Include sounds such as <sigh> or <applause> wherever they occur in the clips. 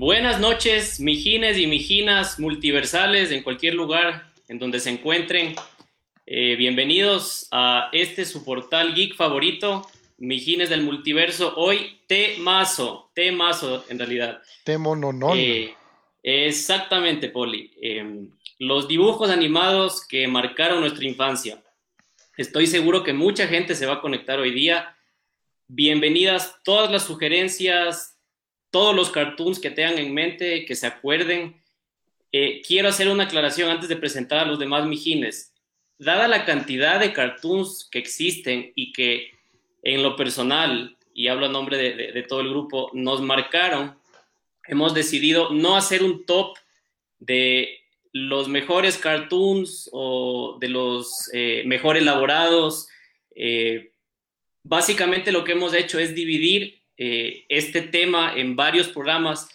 Buenas noches, mijines y mijinas multiversales en cualquier lugar en donde se encuentren. Eh, bienvenidos a este su portal geek favorito, Mijines del Multiverso. Hoy temazo, temazo en realidad. Temo no, no. Eh, exactamente, Poli. Em, los dibujos animados que marcaron nuestra infancia. Estoy seguro que mucha gente se va a conectar hoy día. Bienvenidas todas las sugerencias, todos los cartoons que tengan en mente, que se acuerden. Eh, quiero hacer una aclaración antes de presentar a los demás mijines. Dada la cantidad de cartoons que existen y que en lo personal, y hablo a nombre de todo el grupo, nos marcaron, hemos decidido no hacer un top de los mejores cartoons o de los eh, mejor elaborados. Eh, básicamente lo que hemos hecho es dividir eh, este tema en varios programas.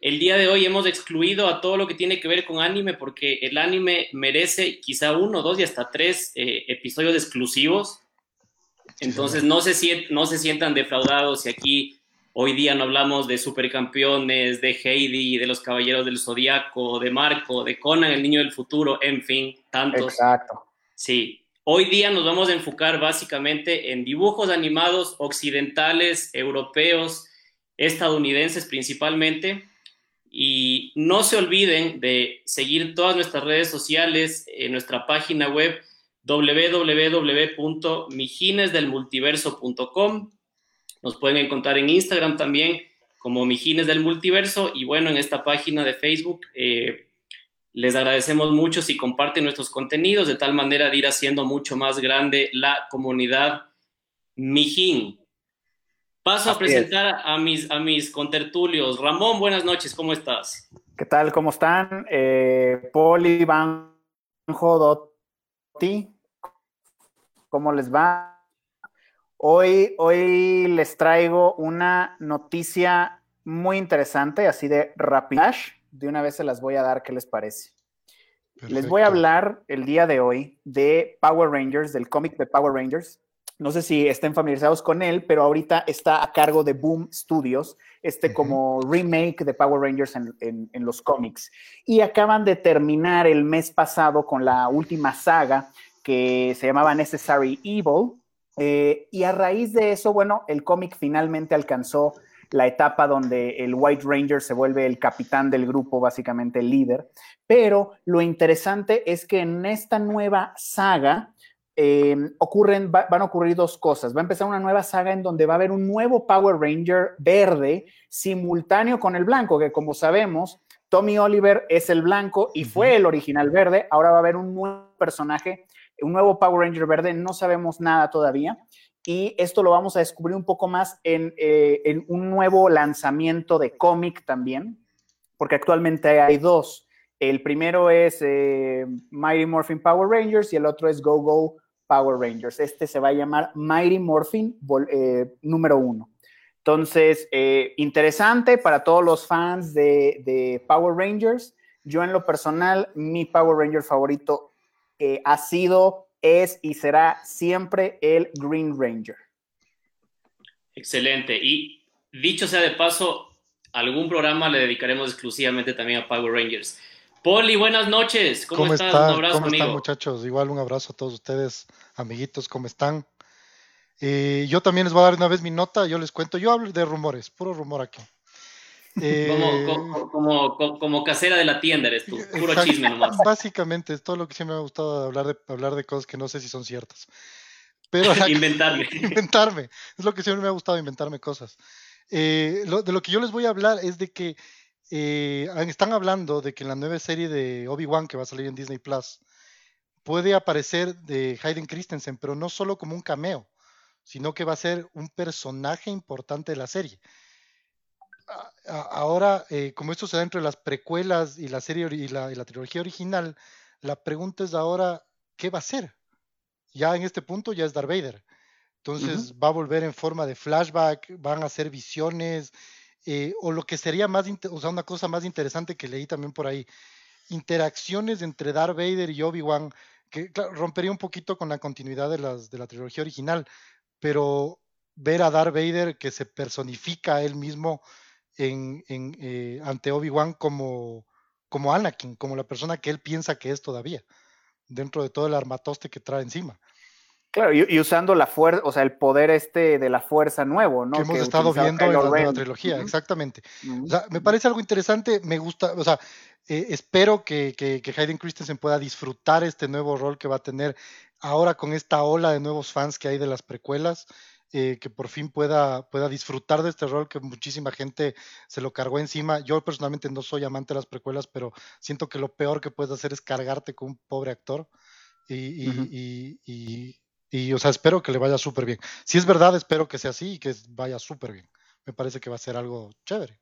El día de hoy hemos excluido a todo lo que tiene que ver con anime porque el anime merece quizá uno, dos y hasta tres episodios exclusivos. Entonces no se, no se sientan defraudados si aquí Hoy día no hablamos de supercampeones, de Heidi, de los Caballeros del Zodiaco, de Marco, de Conan, el niño del futuro, en fin, tantos. Exacto. Sí. Hoy día nos vamos a enfocar básicamente en dibujos animados occidentales, europeos, estadounidenses principalmente. Y no se olviden de seguir todas nuestras redes sociales en nuestra página web www.mijinesdelmultiverso.com nos pueden encontrar en Instagram también como Mijines del Multiverso y bueno, en esta página de Facebook eh, les agradecemos mucho si comparten nuestros contenidos de tal manera de ir haciendo mucho más grande la comunidad Mijín. Paso a presentar a mis, a mis contertulios. Ramón, buenas noches, ¿cómo estás? ¿Qué tal? ¿Cómo están? Eh, Poli, Banjo, Dotti, ¿cómo les va? Hoy, hoy les traigo una noticia muy interesante, así de rapidash. De una vez se las voy a dar, ¿qué les parece? Les voy a hablar el día de hoy de Power Rangers, del cómic de Power Rangers. No sé si estén familiarizados con él, pero ahorita está a cargo de Boom Studios, este como remake de Power Rangers en, en los cómics. Y acaban de terminar el mes pasado con la última saga que se llamaba Necessary Evil, eh, y a raíz de eso, bueno, el cómic finalmente alcanzó la etapa donde el White Ranger se vuelve el capitán del grupo, básicamente el líder. Pero lo interesante es que en esta nueva saga em, ocurren, van a ocurrir dos cosas. Va a empezar una nueva saga en donde va a haber un nuevo Power Ranger verde simultáneo con el blanco, que como sabemos, Tommy Oliver es el blanco y fue el original verde. Ahora va a haber un nuevo personaje un nuevo Power Ranger verde, no sabemos nada todavía. Y esto lo vamos a descubrir un poco más en, eh, un nuevo lanzamiento de cómic también, porque actualmente hay dos. El primero es eh, Mighty Morphin Power Rangers y el otro es Go Go Power Rangers. Este se va a llamar Mighty Morphin eh, número uno. Entonces, interesante para todos los fans de, Power Rangers. Yo en lo personal, mi Power Ranger favorito ha sido, es y será siempre el Green Ranger. Excelente. Y dicho sea de paso, algún programa le dedicaremos exclusivamente también a Power Rangers. Poli, buenas noches. ¿Cómo, estás? un abrazo, ¿Cómo están, muchachos? Igual un abrazo a todos ustedes, amiguitos, ¿cómo están? Eh, yo también les voy a dar una vez mi nota, yo les cuento, yo hablo de rumores, puro rumor aquí. Eh, como, como, casera de la tienda eres tú, puro chisme nomás. Básicamente, es todo lo que siempre me ha gustado hablar de, hablar de cosas que no sé si son ciertas. Pero <laughs> <laughs> inventarme. <laughs> inventarme. Es lo que siempre me ha gustado, inventarme cosas. Eh, de lo que yo les voy a hablar es de que eh, están hablando de que en la nueva serie de Obi-Wan que va a salir en Disney Plus puede aparecer de Hayden Christensen, pero no solo como un cameo, sino que va a ser un personaje importante de la serie ahora, eh, como esto se da entre las precuelas y la serie y la, trilogía original, la pregunta es ahora, ¿qué va a ser? Ya en este punto ya es Darth Vader. Entonces va a volver en forma de flashback, van a hacer visiones, eh, o lo que sería más, o sea, una cosa más interesante que leí también por ahí, interacciones entre Darth Vader y Obi-Wan, que rompería un poquito con la continuidad de, las, de la trilogía original, pero ver a Darth Vader que se personifica a él mismo en, eh, ante Obi-Wan como, como Anakin, como la persona que él piensa que es todavía, dentro de todo el armatoste que trae encima. Claro, y, usando la fuerza, o sea, el poder este de la fuerza nuevo, ¿no? Que hemos estado viendo en la nueva trilogía, exactamente. O sea, me parece algo interesante, me gusta, o sea, eh, espero que, que, que, Hayden Christensen pueda disfrutar este nuevo rol que va a tener ahora con esta ola de nuevos fans que hay de las precuelas. Eh, que por fin pueda, pueda disfrutar de este rol que muchísima gente se lo cargó encima. Yo personalmente no soy amante de las precuelas, pero siento que lo peor que puedes hacer es cargarte con un pobre actor. Y, y, y, o sea, espero que le vaya súper bien. Si es verdad, espero que sea así y que vaya súper bien. Me parece que va a ser algo chévere.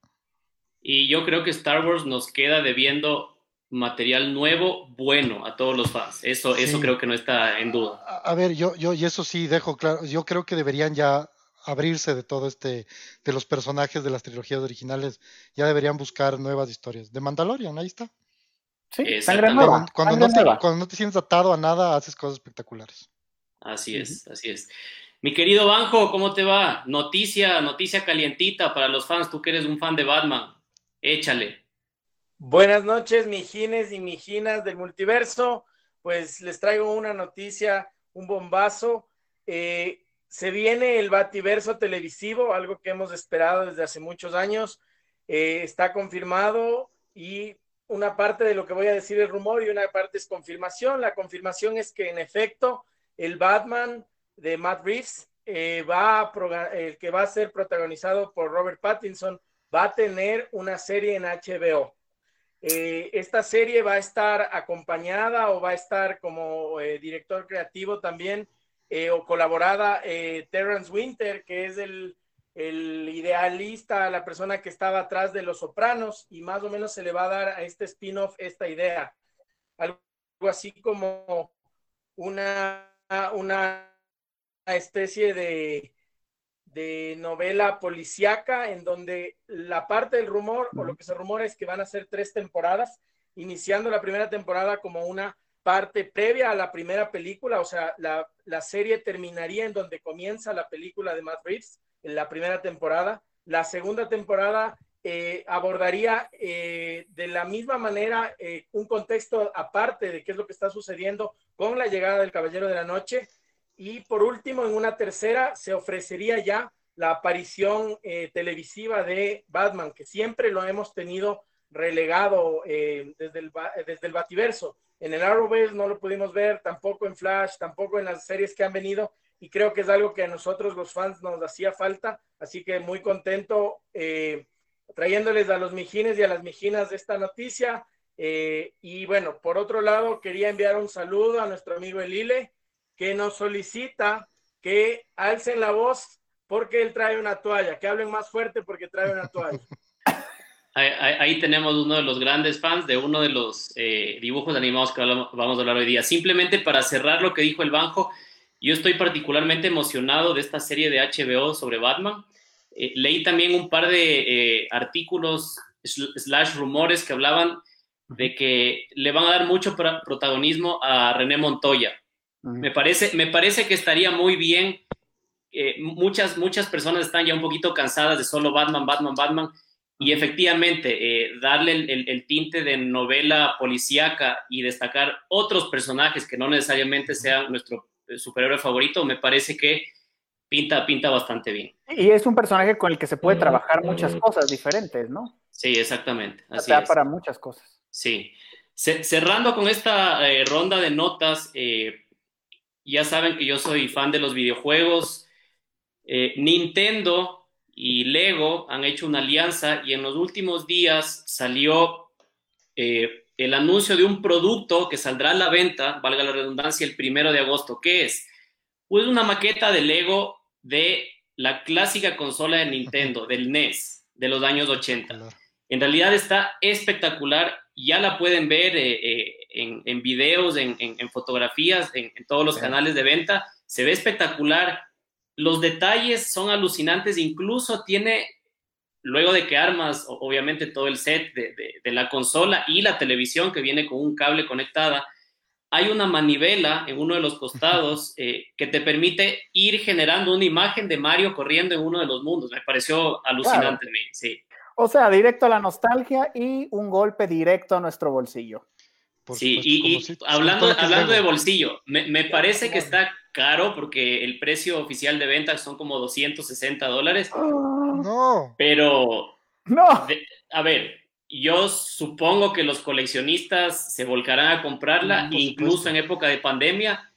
Y yo creo que Star Wars nos queda debiendo material nuevo, bueno a todos los fans. Eso, eso creo que no está en duda. A, ver, yo, yo, y eso sí dejo claro, yo creo que deberían ya abrirse de todo este, de los personajes de las trilogías originales, ya deberían buscar nuevas historias. De Mandalorian, ahí está. Sí, Cuando, cuando, no te, cuando, no te, sientes atado a nada, haces cosas espectaculares. Así es, así es. Mi querido Banjo, ¿cómo te va? Noticia, noticia calientita para los fans. Tú que eres un fan de Batman. Échale. Buenas noches, mijines y mijinas del multiverso. Pues les traigo una noticia, un bombazo. Eh, se viene el Bativerso televisivo, algo que hemos esperado desde hace muchos años. Eh, está confirmado y una parte de lo que voy a decir es rumor y una parte es confirmación. La confirmación es que en efecto el Batman de Matt Reeves eh, va el que va a ser protagonizado por Robert Pattinson va a tener una serie en HBO. Eh, esta serie va a estar acompañada o va a estar como eh, director creativo también eh, o colaborada Terrence Winter, que es el, el, idealista, la persona que estaba atrás de Los Sopranos, y más o menos se le va a dar a este spin-off esta idea. Algo así como una, una especie de, de novela policíaca en donde la parte del rumor o lo que se rumora es que van a ser tres temporadas, iniciando la primera temporada como una parte previa a la primera película, o sea, la, serie terminaría en donde comienza la película de Matt Reeves, en la primera temporada. La segunda temporada eh, abordaría eh, de la misma manera eh, un contexto aparte de qué es lo que está sucediendo con la llegada del Caballero de la Noche y por último, en una tercera, se ofrecería ya la aparición eh, televisiva de Batman, que siempre lo hemos tenido relegado eh, desde, el, desde el Bativerso. En el Arrowverse no lo pudimos ver, tampoco en Flash, tampoco en las series que han venido, y creo que es algo que a nosotros los fans nos hacía falta, así que muy contento eh, trayéndoles a los mijines y a las mijinas esta noticia. y bueno, por otro lado, quería enviar un saludo a nuestro amigo Elile, que nos solicita que alcen la voz porque él trae una toalla, que hablen más fuerte porque trae una toalla. <laughs> Ahí, tenemos uno de los grandes fans de uno de los eh, dibujos animados que vamos a hablar hoy día. Simplemente para cerrar lo que dijo el Banjo, yo estoy particularmente emocionado de esta serie de HBO sobre Batman. Eh, leí también un par de eh, artículos slash rumores que hablaban de que le van a dar mucho protagonismo a René Montoya, me parece, me parece que estaría muy bien. Eh, muchas, muchas personas están ya un poquito cansadas de solo Batman, Batman, Batman. Y efectivamente, eh, darle el, tinte de novela policíaca y destacar otros personajes que no necesariamente sean nuestro eh, superhéroe favorito, me parece que pinta, pinta bastante bien. Y es un personaje con el que se puede trabajar muchas cosas diferentes, ¿no? Sí, exactamente. Así es. para muchas cosas. Sí. cerrando con esta ronda de notas, ya saben que yo soy fan de los videojuegos. Eh, Nintendo y Lego han hecho una alianza y en los últimos días salió eh, el anuncio de un producto que saldrá a la venta, valga la redundancia, el primero de agosto. ¿Qué es? Pues una maqueta de Lego de la clásica consola de Nintendo, del NES, de los años 80. En realidad está espectacular, ya la pueden ver eh, en, videos, en, fotografías, en, todos los canales de venta. Se ve espectacular. Los detalles son alucinantes. Incluso tiene, luego de que armas, obviamente, todo el set de, la consola y la televisión que viene con un cable conectada, hay una manivela en uno de los costados <laughs> eh, que te permite ir generando una imagen de Mario corriendo en uno de los mundos. Me pareció alucinante. Sí. O sea, directo a la nostalgia y un golpe directo a nuestro bolsillo. Sí, y, hablando, hablando de bolsillo, me, parece que está caro porque el precio oficial de venta son como 260 dólares. No. Pero, no. a ver, yo supongo que los coleccionistas se volcarán a comprarla, incluso en época de pandemia.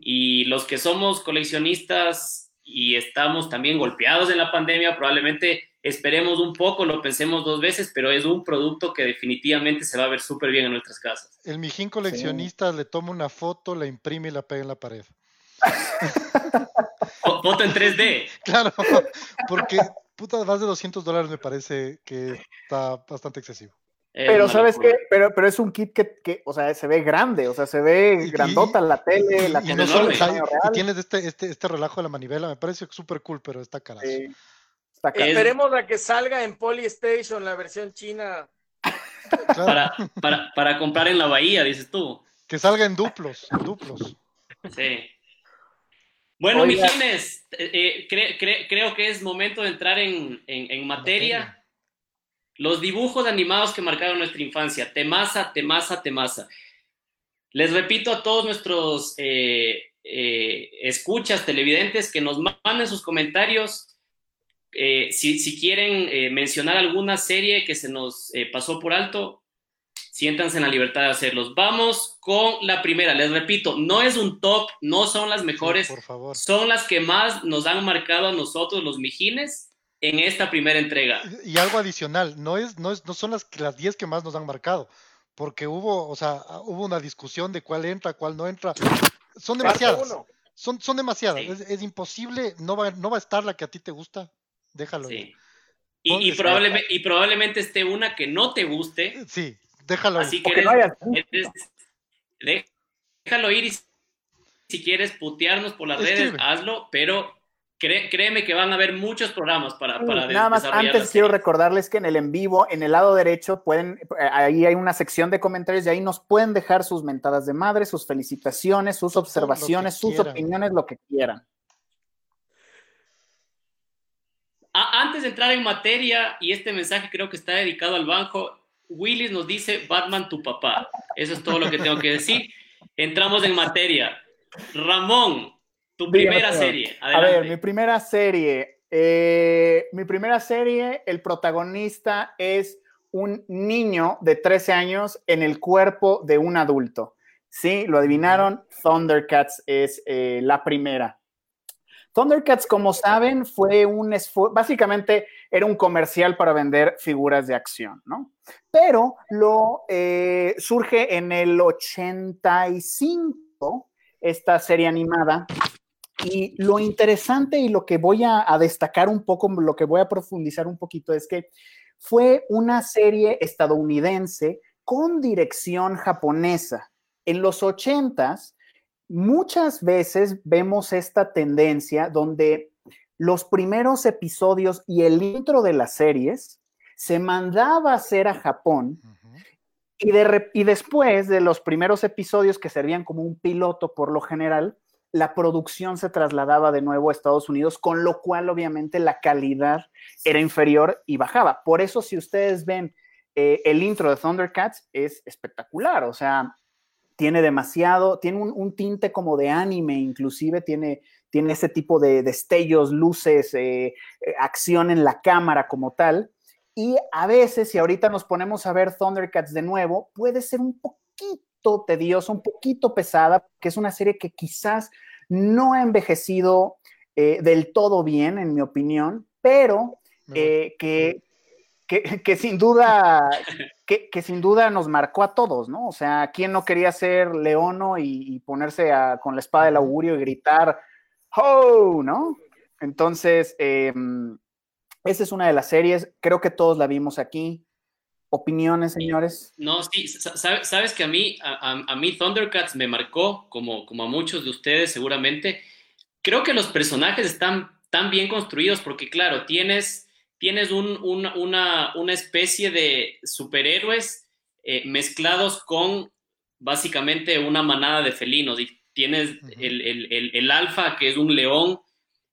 Y los que somos coleccionistas y estamos también golpeados en la pandemia, probablemente esperemos un poco, lo pensemos dos veces, pero es un producto que definitivamente se va a ver súper bien en nuestras casas. El mijín coleccionista le toma una foto, la imprime y la pega en la pared. <laughs> foto en 3D. <laughs> Claro, porque puta, más de 200 dólares me parece que está bastante excesivo. pero sabes qué, pero, pero es un kit que, o sea, se ve grande, o sea, se ve grandota la tele, la y, no solo, y tienes este, este, este relajo de la manivela, me parece súper cool, pero está carazo. Esperemos a que salga en Polystation la versión china. Para, para, para, comprar en la bahía, dices tú. Que salga en duplos, en duplos. Sí. Bueno, Mijines, eh, eh, creo que es momento de entrar en, materia. Los dibujos animados que marcaron nuestra infancia. Temasa, temasa, temasa. Les repito a todos nuestros eh, escuchas, televidentes, que nos manden sus comentarios. Si, si, quieren mencionar alguna serie que se nos pasó por alto, siéntanse en la libertad de hacerlos. Vamos con la primera. Les repito, no es un top, no son las mejores, por favor. son las que más nos han marcado a nosotros los mijines en esta primera entrega. Y algo adicional, no es, no es, no son las las 10 que más nos han marcado, porque hubo, o sea, hubo una discusión de cuál entra, cuál no entra. Son demasiadas. Son, son demasiadas. Es, imposible, no va, no va a estar la que a ti te gusta. Déjalo. Sí. Y, y, probablemente, y probablemente esté una que no te guste. Sí, Déjalo Así que déjalo ir y si quieres putearnos por las redes, hazlo, pero créeme que van a haber muchos programas para, para Nada más, antes quiero recordarles que en el en vivo, en el lado derecho, pueden, ahí hay una sección de comentarios y ahí nos pueden dejar sus mentadas de madre, sus felicitaciones, sus observaciones, sus opiniones, lo que quieran. Antes de entrar en materia, y este mensaje creo que está dedicado al banco, Willis nos dice Batman tu papá. Eso es todo lo que tengo que decir. Entramos en materia. Ramón, tu primera serie. A ver, mi primera serie. Eh, mi primera serie, el protagonista es un niño de 13 años en el cuerpo de un adulto. Sí, lo adivinaron. Thundercats es eh, la primera. Thundercats, como saben, fue un básicamente era un comercial para vender figuras de acción, ¿no? Pero lo eh, surge en el 85 esta serie animada y lo interesante y lo que voy a, a destacar un poco, lo que voy a profundizar un poquito es que fue una serie estadounidense con dirección japonesa. En los 80s muchas veces vemos esta tendencia donde los primeros episodios y el intro de las series se mandaba a hacer a Japón y, y después de los primeros episodios que servían como un piloto por lo general, la producción se trasladaba de nuevo a Estados Unidos, con lo cual obviamente la calidad era inferior y bajaba. Por eso si ustedes ven eh, el intro de Thundercats es espectacular, o sea, tiene demasiado, tiene un, tinte como de anime, inclusive tiene, tiene ese tipo de destellos, luces, eh, eh, acción en la cámara como tal. Y a veces, si ahorita nos ponemos a ver Thundercats de nuevo, puede ser un poquito tedioso, un poquito pesada, que es una serie que quizás no ha envejecido eh, del todo bien, en mi opinión, pero que, que, sin duda, que, sin duda nos marcó a todos, ¿no? O sea, ¿quién no quería ser Leono y, ponerse con la espada del augurio y gritar, ¡Oh! ¿no? Entonces, em, esa es una de las series, creo que todos la vimos aquí. ¿Opiniones, señores? No, sí, sabes, que a mí, a, mí Thundercats me marcó, como, como a muchos de ustedes seguramente. Creo que los personajes están tan bien construidos porque, claro, tienes tienes una, especie de superhéroes eh, mezclados con básicamente una manada de felinos. Y tienes el, alfa, que es un león,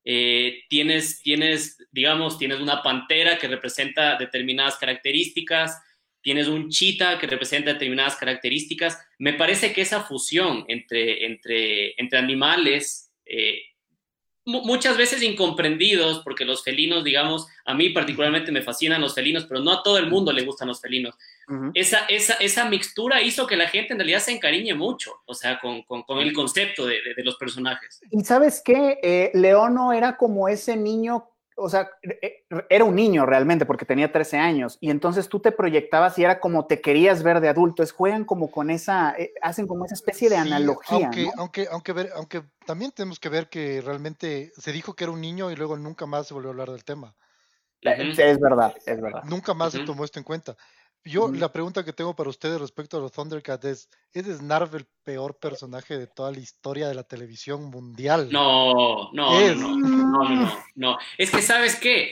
eh, tienes, tienes digamos, tienes una pantera que representa determinadas características, tienes un chita que representa determinadas características. Me parece que esa fusión entre, entre, entre animales, eh, muchas veces incomprendidos, porque los felinos, digamos, a mí particularmente me fascinan los felinos, pero no a todo el mundo le gustan los felinos. esa, esa, esa, mixtura hizo que la gente en realidad se encariñe mucho, o sea, con, con, con el concepto de, de, los personajes. Y sabes qué, eh, Leono era como ese niño o sea, e, era un niño realmente porque tenía 13 años y entonces tú te proyectabas y era como te querías ver de adulto, es juegan como con esa, eh, hacen como esa especie de analogía. Aunque, aunque, aunque, ver, aunque también tenemos que ver que realmente se dijo que era un niño y luego nunca más se volvió a hablar del tema. Es verdad, es verdad. Nunca más se tomó esto en cuenta. Yo, la pregunta que tengo para ustedes respecto a los Thundercats es, ¿es Snarf el peor personaje de toda la historia de la televisión mundial? No, no, no, no, no, no, Es que, ¿sabes qué?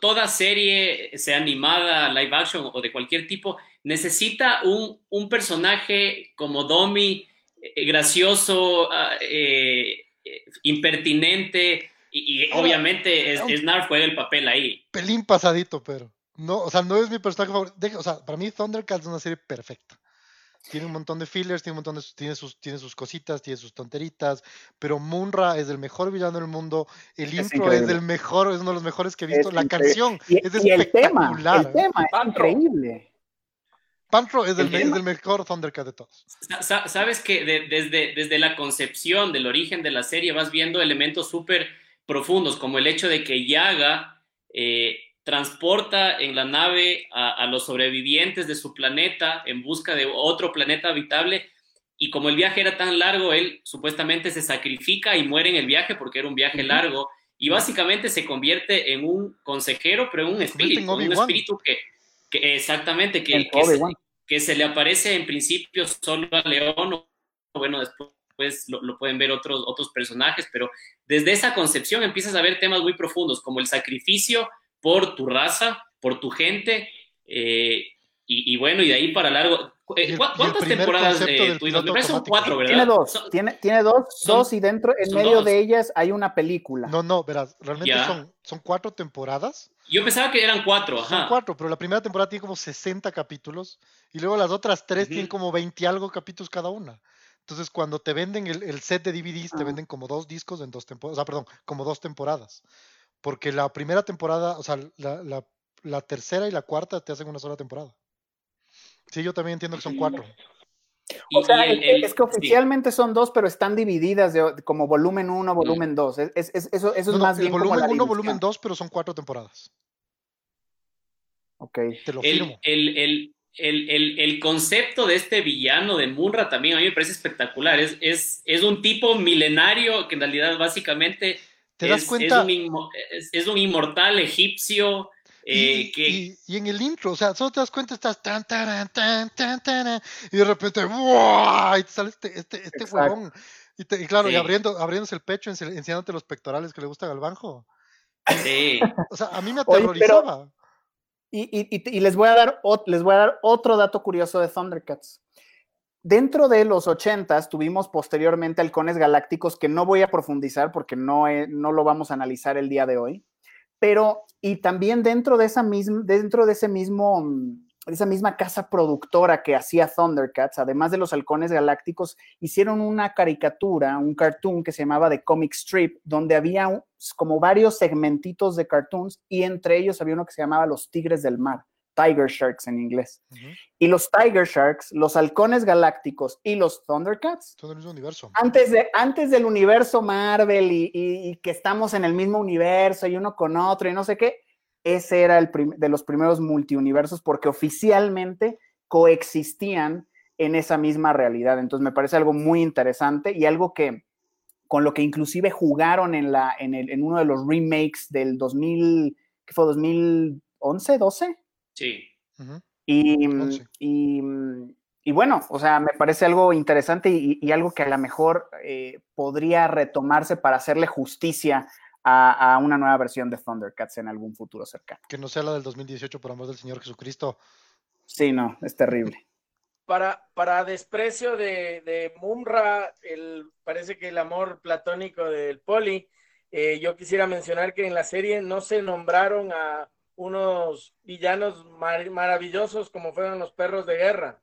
toda serie, sea animada, live action o de cualquier tipo, necesita un, un personaje como Domi, eh, gracioso, ah, eh, eh, impertinente, y, obviamente Snarf juega el papel ahí. Pelín pasadito, pero. No, o sea, no es mi personaje favorito. O sea, para mí Thundercats es una serie perfecta. Tiene un montón de fillers, tiene un montón de tiene sus, tiene sus cositas, tiene sus tonteritas, pero Munra es el mejor villano del mundo, el intro es el mejor, es uno de los mejores que he visto, la canción es espectacular. El tema, es increíble. Pantro es el, el, mejor Thundercat de todos. Sabes que desde, desde la concepción del origen de la serie vas viendo elementos súper profundos, como el hecho de que Yaga eh, transporta en la nave a, los sobrevivientes de su planeta en busca de otro planeta habitable. Y como el viaje era tan largo, él supuestamente se sacrifica y muere en el viaje porque era un viaje largo. Y básicamente se convierte en un consejero, pero en un espíritu, un espíritu que, exactamente, que, que, se, le aparece en principio solo a León, bueno, después lo, lo, pueden ver otros, otros personajes, pero desde esa concepción empiezas a ver temas muy profundos como el sacrificio, por tu raza, por tu gente, eh, y, bueno, y de ahí para largo. Eh, ¿Cuántas temporadas eh, tuvimos? Me son cuatro, ¿verdad? Tiene dos, tiene, tiene dos, dos y dentro, en medio de ellas hay una película. No, no, verás, realmente son, son cuatro temporadas. Yo pensaba que eran cuatro, ajá. Son cuatro, pero la primera temporada tiene como 60 capítulos y luego las otras tres tienen como 20 algo capítulos cada una. Entonces, cuando te venden el, set de DVDs, te ah. venden como dos discos en dos temporadas, o sea, perdón, como dos temporadas porque la primera temporada, o sea, la, tercera y la cuarta te hacen una sola temporada. Sí, yo también entiendo que son cuatro. O sea, es que oficialmente son dos, pero están divididas de, como volumen 1, volumen 2. Es, eso, eso es más bien volumen 1, volumen 2, pero son cuatro temporadas. Ok. Te lo firmo. El, el, concepto de este villano de Munra también a mí me parece espectacular. Es, es, es un tipo milenario que en realidad básicamente ¿Te das cuenta? Es un, inmortal egipcio. Eh, y, que... y, en el intro, o sea, solo te das cuenta, estás tan, tan, tan, tan, tan, y de repente, ¡wow! Y te sale este, este, este huevón. Y, claro, y abriendo, abriéndose el pecho, enseñándote los pectorales que le gustan al banjo. Sí. O sea, a mí me aterrorizaba. y, y, les, voy a dar, les voy a dar otro dato curioso de Thundercats. Dentro de los 80 tuvimos posteriormente halcones galácticos que no voy a profundizar porque no, no lo vamos a analizar el día de hoy, pero y también dentro de, esa misma, dentro de ese mismo, mm, esa misma casa productora que hacía Thundercats, además de los halcones galácticos, hicieron una caricatura, un cartoon que se llamaba The Comic Strip, donde había como varios segmentitos de cartoons y entre ellos había uno que se llamaba Los Tigres del Mar. Tiger Sharks en inglés. Y los Tiger Sharks, los halcones galácticos y los Thundercats. Todo el mismo universo. Antes, de, antes del universo Marvel y, que estamos en el mismo universo y uno con otro y no sé qué, ese era el de los primeros multiuniversos porque oficialmente coexistían en esa misma realidad. Entonces me parece algo muy interesante y algo que con lo que inclusive jugaron en, la, en, el, en uno de los remakes del 2000, ¿qué fue? 2011, 12 Sí. y, mm, y, bueno, o sea, me parece algo interesante y, algo que a lo mejor eh, podría retomarse para hacerle justicia a, una nueva versión de Thundercats en algún futuro cercano. Que no sea la del 2018, por amor del Señor Jesucristo. Sí, no, es terrible. Para, para desprecio de, de Mumra, el, parece que el amor platónico del Poli, Eh, yo quisiera mencionar que en la serie no se nombraron a unos villanos maravillosos como fueron los perros de guerra,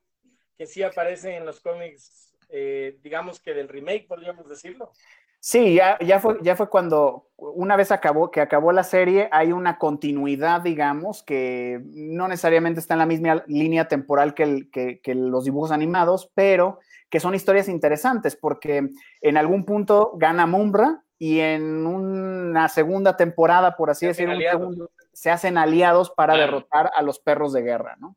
que sí aparecen en los cómics, eh, digamos que del remake, podríamos decirlo. Sí, ya, ya, fue, ya fue cuando, una vez acabó, que acabó la serie, hay una continuidad, digamos, que no necesariamente está en la misma línea temporal que, que, los dibujos animados, pero que son historias interesantes, porque en algún punto gana Mumbra y en una segunda temporada, por así decirlo, se hacen aliados para derrotar a los perros de guerra, ¿no?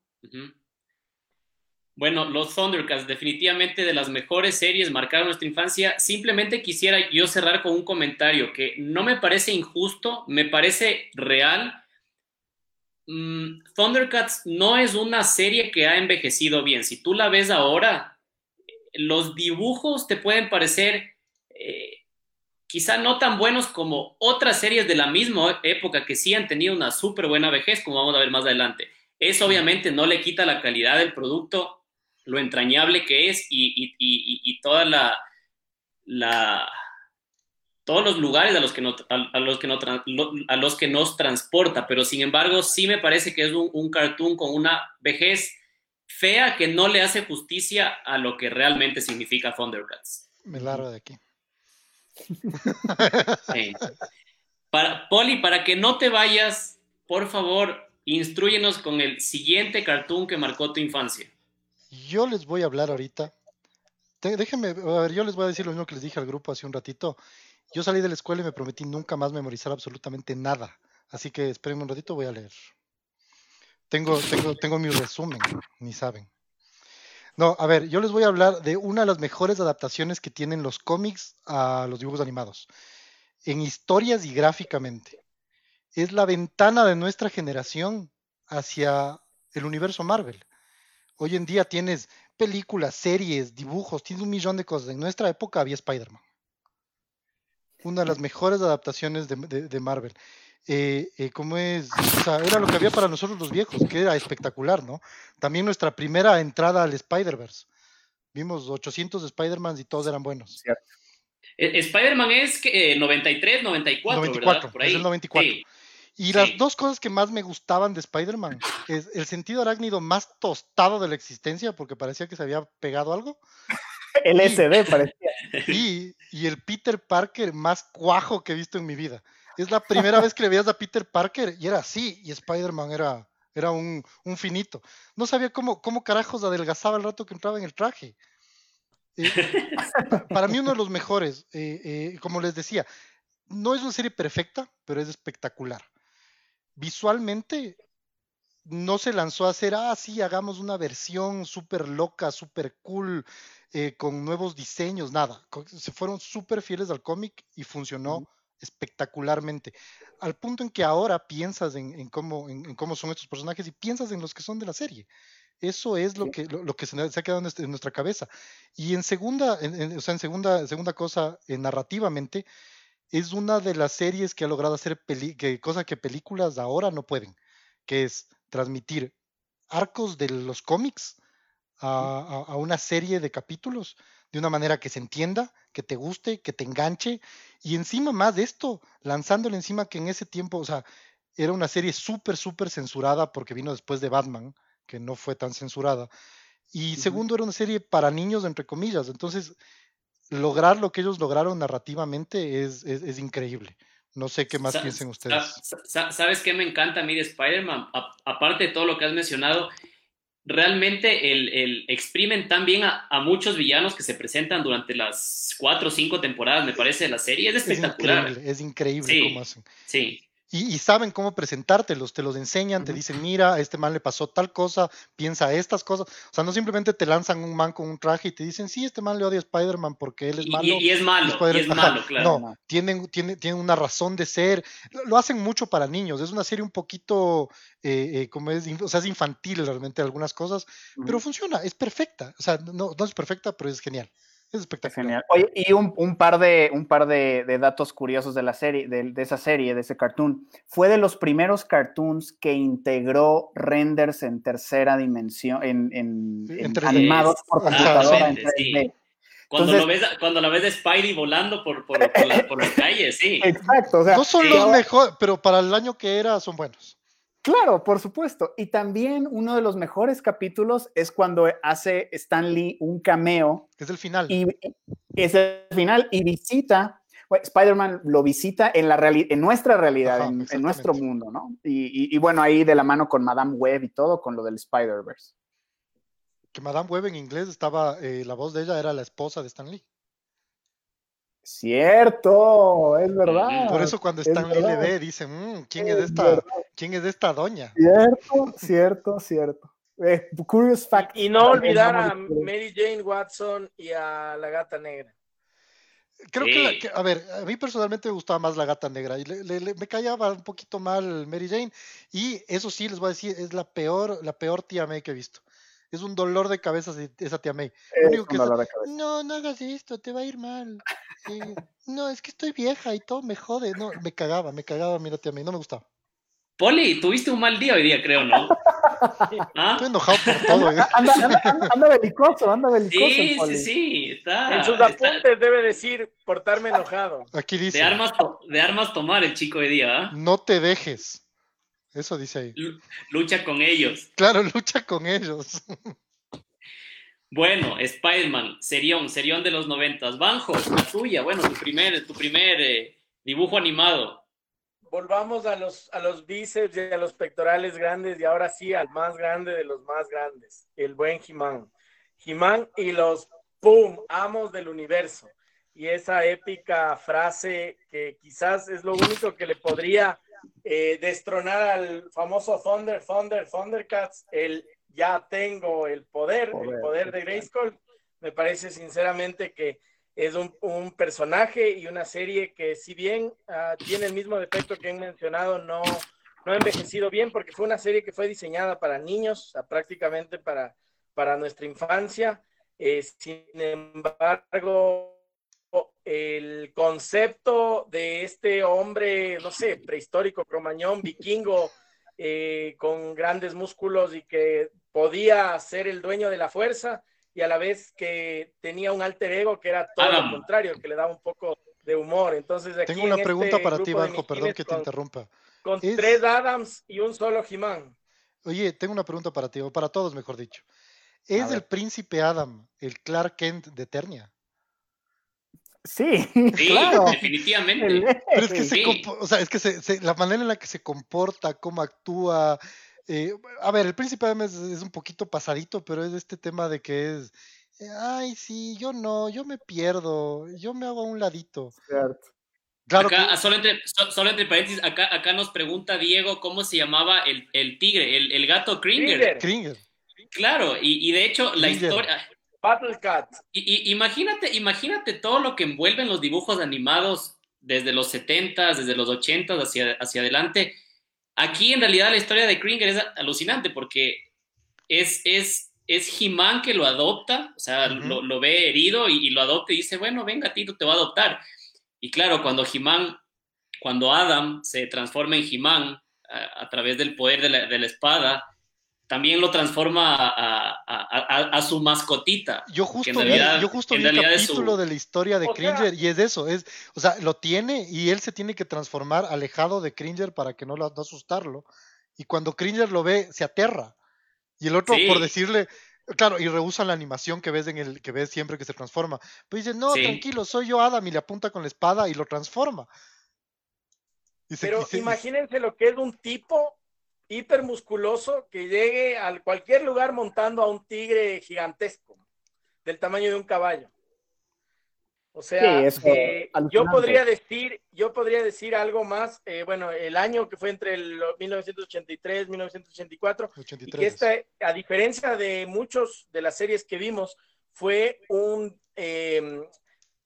Bueno, los Thundercats, definitivamente de las mejores series, marcaron nuestra infancia. Simplemente quisiera yo cerrar con un comentario que no me parece injusto, me parece real. Mm, Thundercats no es una serie que ha envejecido bien. Si tú la ves ahora, los dibujos te pueden parecer eh, quizá no tan buenos como otras series de la misma época que sí han tenido una súper buena vejez, como vamos a ver más adelante. Eso obviamente no le quita la calidad del producto lo entrañable que es y, toda la, la, todos los lugares a los que, a, los que, a los que nos transporta, pero sin embargo sí me parece que es un, cartoon con una vejez fea que no le hace justicia a lo que realmente significa Thundercats. Me largo de aquí. Para, Poli, para que no te vayas, por favor, instruyenos con el siguiente cartoon que marcó tu infancia. Yo les voy a hablar ahorita. Déjenme, a ver, yo les voy a decir lo mismo que les dije al grupo hace un ratito. Yo salí de la escuela y me prometí nunca más memorizar absolutamente nada. Así que espérenme un ratito, voy a leer. Tengo, tengo, tengo mi resumen, ni saben. No, a ver, yo les voy a hablar de una de las mejores adaptaciones que tienen los cómics a los dibujos animados, en historias y gráficamente. Es la ventana de nuestra generación hacia el universo Marvel. Hoy en día tienes películas, series, dibujos, tienes un millón de cosas. En nuestra época había Spider-Man. Una de las mejores adaptaciones de, Marvel. Eh, eh, como es, o sea, era lo que había para nosotros los viejos, que era espectacular, ¿no? También nuestra primera entrada al Spider-Verse. Vimos 800 Spider-Man y todos eran buenos. Eh, Spider-Man es que, 93, 94, 94, ¿verdad? Es el 94. Y las dos cosas que más me gustaban de Spider-Man es el sentido arácnido más tostado de la existencia, porque parecía que se había pegado algo. <laughs> El SD parecía. <laughs> Y, y, el Peter Parker más cuajo que he visto en mi vida. Es la primera vez que le veías a Peter Parker y era así, y Spider-Man era, era un, un, finito. No sabía cómo, cómo carajos adelgazaba el rato que entraba en el traje. Eh, para mí uno de los mejores, eh, eh, como les decía, no es una serie perfecta, pero es espectacular visualmente no se lanzó a hacer, ah, sí, hagamos una versión súper loca, súper cool, con nuevos diseños, nada. Se fueron súper fieles al cómic y funcionó espectacularmente. Al punto en que ahora piensas en, cómo, en, cómo son estos personajes y piensas en los que son de la serie. Eso es lo que, lo, que se, ha quedado en, nuestra cabeza. Y en segunda, o sea, en segunda, segunda cosa, eh, narrativamente, es una de las series que ha logrado hacer que, cosa que películas ahora no pueden, que es transmitir arcos de los cómics a, una serie de capítulos de una manera que se entienda, que te guste, que te enganche, y encima más de esto, lanzándole encima que en ese tiempo, o sea, era una serie súper, súper censurada porque vino después de Batman, que no fue tan censurada, y segundo, era una serie para niños, entre comillas, entonces lograr lo que ellos lograron narrativamente es, es, increíble. No sé qué más piensen ustedes. ¿Sabes qué me encanta a mí de Spider-Man? Aparte de todo lo que has mencionado, realmente el, el exprimen tan bien a, muchos villanos que se presentan durante las cuatro o cinco temporadas, me parece, de la serie. Es espectacular. Es increíble, es cómo hacen. Sí y, saben cómo presentártelos, te los enseñan, te dicen, mira, a este man le pasó tal cosa, piensa estas cosas. O sea, no simplemente te lanzan un man con un traje y te dicen, sí, este man le odia a Spider-Man porque él es malo. Y, es malo, y es malo, claro. No, tienen, tienen, tienen una razón de ser. Lo hacen mucho para niños. Es una serie un poquito, eh, eh, como es, o sea, es infantil realmente algunas cosas, pero funciona, es perfecta. O sea, no, no es perfecta, pero es genial. Es espectacular. Oye, y un, par, de, un par de, datos curiosos de la serie, de, esa serie, de ese cartoon. Fue de los primeros cartoons que integró renders en tercera dimensión, en, en, animados por computadora en 3D. Cuando, lo ves, cuando la ves de Spidey volando por, por, por, la, por las calles, sí. <laughs> Exacto. O sea, no son sí. los mejores, pero para el año que era son buenos. Claro, por supuesto. Y también uno de los mejores capítulos es cuando hace Stan Lee un cameo. Es el final. Y es el final y visita, Spider-Man lo visita en, la reali en nuestra realidad, Ajá, en, nuestro mundo, ¿no? Y, y- y bueno, ahí de la mano con Madame Web y todo, con lo del Spider-Verse. Que Madame Web en inglés estaba, eh, la voz de ella era la esposa de Stan Lee. Cierto, es verdad. Por eso cuando es Lee le verdad. ve, dice, "Mm, ¿quién es Es esta, verdad. quién es esta doña? Cierto, cierto, cierto. Eh, curious fact. Y no olvidar a Mary Jane Watson y a la gata negra. Creo Sí. que, la- que- a ver, a mí personalmente me gustaba más la gata negra y le- le- le- me callaba un poquito mal Mary Jane y eso sí les voy a decir, es la peor, la peor tía May que he visto. Es un dolor de cabeza esa tía May. Es único un que dolor de cabeza. No, no hagas esto, te va a ir mal. Eh, no, es que estoy vieja y todo me jode. No, me cagaba, me cagaba, mira tía May, no me gustaba. Poli, tuviste un mal día hoy día, creo, ¿no? ¿Ah? Estoy enojado por todo. eh. Anda, anda, anda- anda belicoso, anda belicoso. el Sí, sí, Poli. sí. Está, En sus está apuntes debe decir portarme enojado. Aquí dice, de, armas, to- de armas tomar el chico hoy día, ¿ah? no te dejes. Eso dice ahí. Lu- Lucha con ellos. Claro, <laughs> lucha con ellos. Bueno, Spider-Man, serión, serión de los noventas. Banjo, la tuya, bueno, tu primer, tu primer eh, dibujo animado. Volvamos a los, a los bíceps y a los pectorales grandes y ahora sí al más grande de los más grandes, el buen He-Man. He-Man y los ¡pum! amos del universo. Y esa épica frase que quizás es lo único que le podría eh, destronar al famoso Thunder, Thunder, Thundercats, el ya tengo el poder, el Poder, de Grayskull. Me parece sinceramente que es un, un personaje y una serie que si bien ah, tiene el mismo defecto que han mencionado, no, no ha envejecido bien porque fue una serie que fue diseñada para niños, prácticamente para, para nuestra infancia. Eh, sin embargo, el concepto de este hombre, no sé, prehistórico, cromañón, vikingo, eh, con grandes músculos y que podía ser el dueño de la fuerza y a la vez que tenía un alter ego que era todo Adam. lo contrario, que le daba un poco de humor. Entonces, aquí Tengo una en pregunta este para ti, Banjo, perdón que te con, interrumpa. con Es- tres Adams y un solo He-Man. Oye, tengo una pregunta para ti, o para todos, mejor dicho. ¿Es el príncipe Adam el Clark Kent de Eternia? Sí, <laughs> Sí, claro. definitivamente. El- Pero es que, se Sí. compo- o sea, es que se- se- la manera en la que se comporta, cómo actúa. eh, a ver, el príncipe Adam es, es un poquito pasadito, pero es este tema de que es. eh, Ay, sí, yo no, yo me pierdo, yo me hago a un ladito. Cierto. Claro acá, que- solo, entre, so- solo entre paréntesis, acá, acá nos pregunta Diego cómo se llamaba el, el tigre, el, el gato Kringer. Kringer, Kringer. Claro, y, y de hecho la Kringer. historia... Battle Cat. Y, y- imagínate, imagínate todo lo que envuelven los dibujos animados desde los 70, desde los 80 hacia, hacia adelante. Aquí en realidad la historia de Kringer es alucinante porque es, es, es He-Man que lo adopta, o sea, lo, lo ve herido y, y lo adopta y dice, bueno, venga, Tito, te va a adoptar. Y claro, cuando He-Man, cuando Adam se transforma en He-Man a, a través del poder de la, de la espada, también lo transforma a, a- a- a- a su mascotita. Yo justo en vi, yo justo en vi el su- capítulo de la historia de O sea- Cringer y es eso, es, o sea, lo tiene y él se tiene que transformar alejado de Cringer para que no, lo, no asustarlo. Y cuando Cringer lo ve, se aterra. Y el otro, Sí. por decirle, claro, y rehusan la animación que ves en el, que ves siempre que se transforma. Pues dice, no, Sí. tranquilo, soy yo Adam, y le apunta con la espada y lo transforma. Y se- Pero y se- y- imagínense lo que es un tipo hipermusculoso que llegue a cualquier lugar montando a un tigre gigantesco, del tamaño de un caballo. O sea, Sí, eso, eh, yo podría decir, yo podría decir algo más, eh, bueno, el año que fue entre el 1983 1984, y 83. que esta, a diferencia de muchos de las series que vimos, fue un, eh,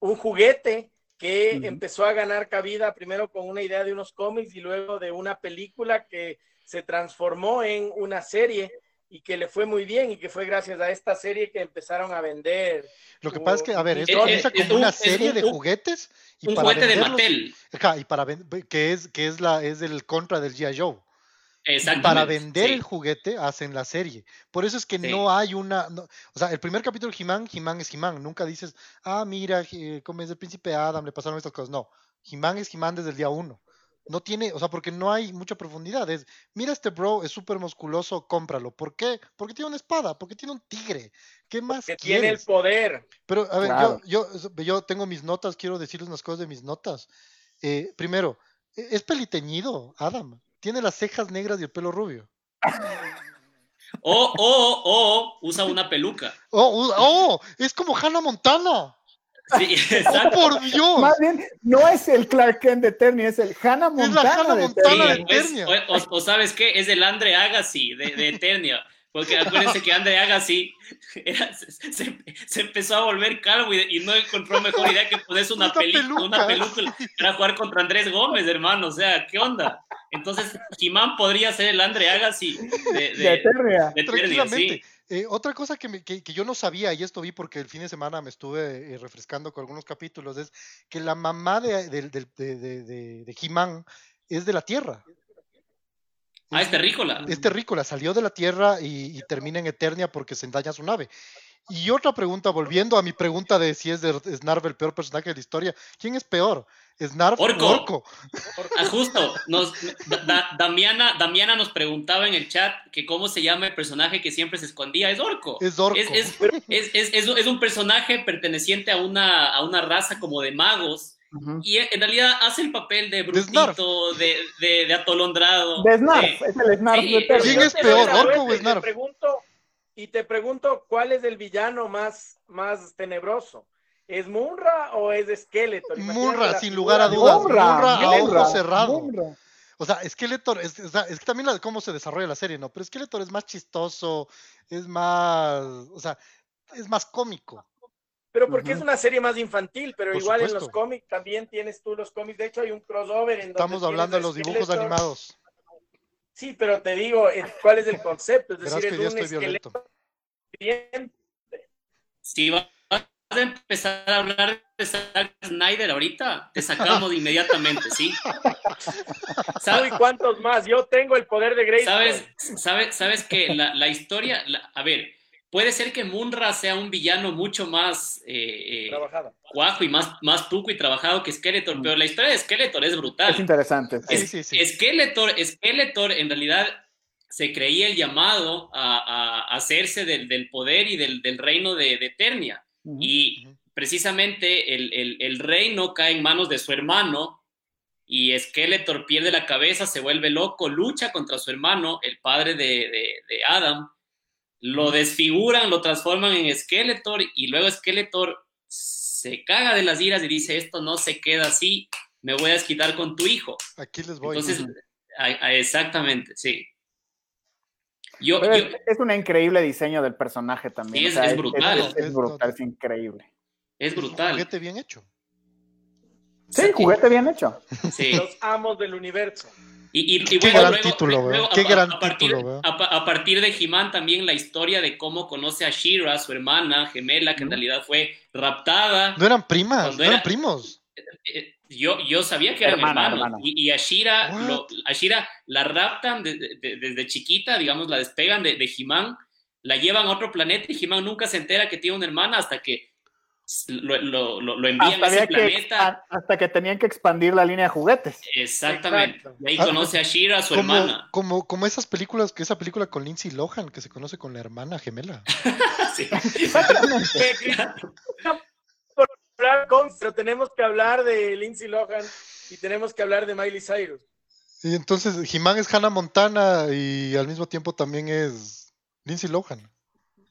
un juguete que empezó a ganar cabida primero con una idea de unos cómics y luego de una película que se transformó en una serie y que le fue muy bien y que fue gracias a esta serie que empezaron a vender. Lo que pasa es que, a ver, esto Es- como un- una es serie un- de un- juguetes y Un para juguete de Mattel. Y para que es que es la es el contra del G.I. Joe. para vender el juguete hacen la serie. Por eso es que no hay una, o sea, el primer capítulo de He-Man, He-Man es He-Man, nunca dices, ah, mira, como es el príncipe Adam, le pasaron estas cosas, no, He-Man es He-Man desde el día uno. No tiene, o sea, porque no hay mucha profundidad. Es, mira este bro, es súper musculoso, cómpralo. ¿Por qué? Porque tiene una espada, porque tiene un tigre. ¿Qué más? Que tiene el poder. Pero, a ver, yo, yo, yo tengo mis notas, quiero decirles unas cosas de mis notas. Eh, primero, e, es peliteñido, Adam. Tiene las cejas negras y el pelo rubio. <laughs> O, o, o, usa una peluca. Oh, oh, es como Hannah Montana. Sí, <laughs> exacto. por Dios! Más bien, no es el Clark Kent de Eternia, es el Hannah Montana, es la Hannah Montana de Eternia. o, sabes qué, es el Andre Agassi de, de Eternia. Porque acuérdense que Andre Agassi se, empezó a volver calvo y, no encontró mejor idea que ponerse una, <laughs> peluca para jugar contra Andrés Gómez, hermano. O sea, ¿qué onda? Entonces, Jimán podría ser el Andre Agassi de, de, Eternia. De eh, otra cosa que, que, yo no sabía, y esto vi porque el fin de semana me estuve eh, refrescando con algunos capítulos, es que la mamá de, de, de, de Jimán es de la Tierra. Ah, es terrícola. Es terrícola, salió de la Tierra y, termina en Eternia porque se endaña su nave. Y otra pregunta, volviendo a mi pregunta de si es de Snarf el peor personaje de la historia, ¿quién es peor? ¿Snarf Orco. Orco? Ah, justo, nos, Damiana, Damiana nos preguntaba en el chat que cómo se llama el personaje que siempre se escondía. Es Orco. Es Orco. Es, es un personaje perteneciente a una, a una raza como de magos y en realidad hace el papel de brutito, de, de, de, atolondrado. De Snarf, es el Snarf. ¿Quién es peor, Orco o Snarf? Te pregunto, y te pregunto, ¿cuál es el villano más, más tenebroso? ¿Es Munra o es Skeletor? Munra, sin lugar a dudas. Munra, a ojo cerrado. O sea, Skeletor, es, o sea, es que también la, cómo se desarrolla la serie, ¿no? Pero Skeletor es más chistoso, es más, o sea, es más cómico pero porque es una serie más infantil, pero igual en los cómics también tienes tú los cómics. De hecho, hay un crossover en donde Estamos hablando de los dibujos animados. Sí, pero te digo, eh, ¿cuál es el concepto? Es decir, es un esqueleto Si vas a empezar a hablar de Zack Snyder ahorita, te sacamos inmediatamente, ¿sí? ¿Sabes cuántos más? Yo tengo el poder de Grace. ¿Sabes, sabes, sabes que la, la historia, a ver, puede ser que Munra sea un villano mucho más eh, eh cuajo y más, más tuco y trabajado que Skeletor, mm. pero la historia de Skeletor es brutal. Es interesante. Sí. Skeletor, Skeletor en realidad se creía el llamado a, hacerse del, poder y del, reino de, Eternia. Y precisamente el, reino cae en manos de su hermano y Skeletor pierde la cabeza, se vuelve loco, lucha contra su hermano, el padre de, de Adam, lo desfiguran, lo transforman en Skeletor y luego Skeletor se caga de las iras y dice, esto no se queda así, me voy a desquitar con tu hijo. Aquí les voy. Entonces, exactamente, sí. Yo, es, un increíble diseño del personaje también. Sí, es, brutal. Es, brutal, es increíble. Es brutal. juguete bien hecho. Sí, juguete bien hecho. Sí. <laughs> Los amos del universo. Y, y, Qué gran título, Qué gran a partir, título, a, partir de He-Man también la historia de cómo conoce a Shira, su hermana gemela, que en realidad fue raptada. No eran primas, no eran primos. Eh, yo, yo sabía que eran hermanos. Y, a Shira, a Shira la raptan desde chiquita, digamos, la despegan de, de He-Man, la llevan a otro planeta y He-Man nunca se entera que tiene una hermana hasta que lo, lo, envían a ese planeta. hasta que tenían que expandir la línea de juguetes. Exactamente. Y ahí conoce a Shira, su hermana. Como, como esas películas, que esa película con Lindsay Lohan, que se conoce con la hermana gemela. <laughs> sí. <laughs> <laughs> Pero tenemos que hablar de Lindsay Lohan y tenemos que hablar de Miley Cyrus. Y entonces, Jimán es Hannah Montana y al mismo tiempo también es Lindsay Lohan.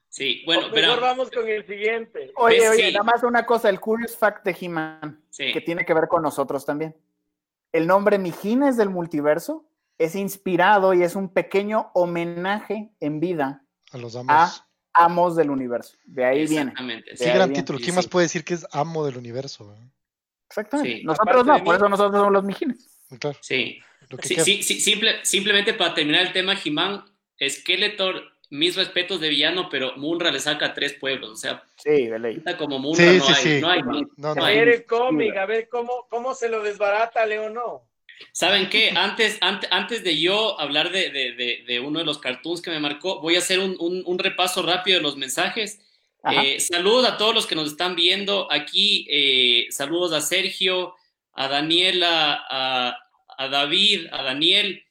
Sí, bueno, pero... vamos con el siguiente. Oye, pues oye, nada más una cosa, el curious fact de He-Man, que tiene que ver con nosotros también. El nombre Mijines del multiverso es inspirado y es un pequeño homenaje en vida a los amos. Amos del universo. De ahí viene. Exactamente. Sí, gran título. ¿Quién más puede decir que es amo del universo? Exactamente. Nosotros no, por eso nosotros somos los Mijines. Claro. Sí. Sí, sí, simple, simplemente para terminar el tema, He-Man, Skeletor mis respetos de villano, pero Munra le saca tres pueblos, o sea, sí, de ley. como Munra no, hay, no, hay, no, a ver el cómic, a ver cómo, cómo se lo desbarata Leo no. ¿Saben qué? Antes, antes, antes de yo hablar de, de, de, uno de los cartoons que me marcó, voy a hacer un, un, un repaso rápido de los mensajes. Eh, saludos a todos los que nos están viendo aquí. Eh, saludos a Sergio, a Daniela, a, a, David, a Daniel.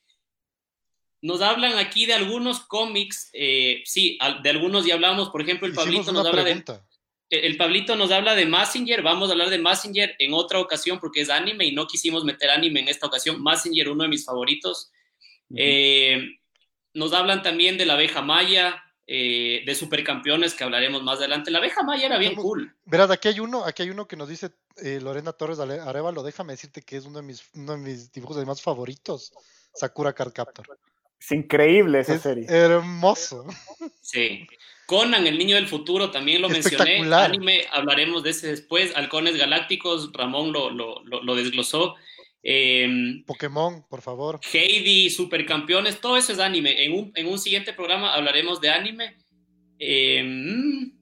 Nos hablan aquí de algunos cómics. Eh, sí, de algunos ya hablamos. Por ejemplo, el Pablito nos habla de el Pablito nos habla de Messenger, vamos a hablar de Messenger en otra ocasión porque es anime y no quisimos meter anime en esta ocasión. Messenger, uno de mis favoritos. Eh, nos hablan también de la abeja maya, eh, de supercampeones que hablaremos más adelante. La abeja maya era bien cool. Verás, aquí hay uno, aquí hay uno que nos dice eh, Lorena Torres Arevalo, déjame decirte que es uno de mis, uno de mis dibujos más favoritos, Sakura Card Captor. Es increíble esa serie. Hermoso. Sí. Conan, el niño del futuro, también lo mencioné. Anime, hablaremos de ese después. Halcones Galácticos, Ramón lo, lo, lo, desglosó. Em, Pokémon, por favor. Heidi, Supercampeones, todo eso es anime. En un, en un siguiente programa hablaremos de anime. Em,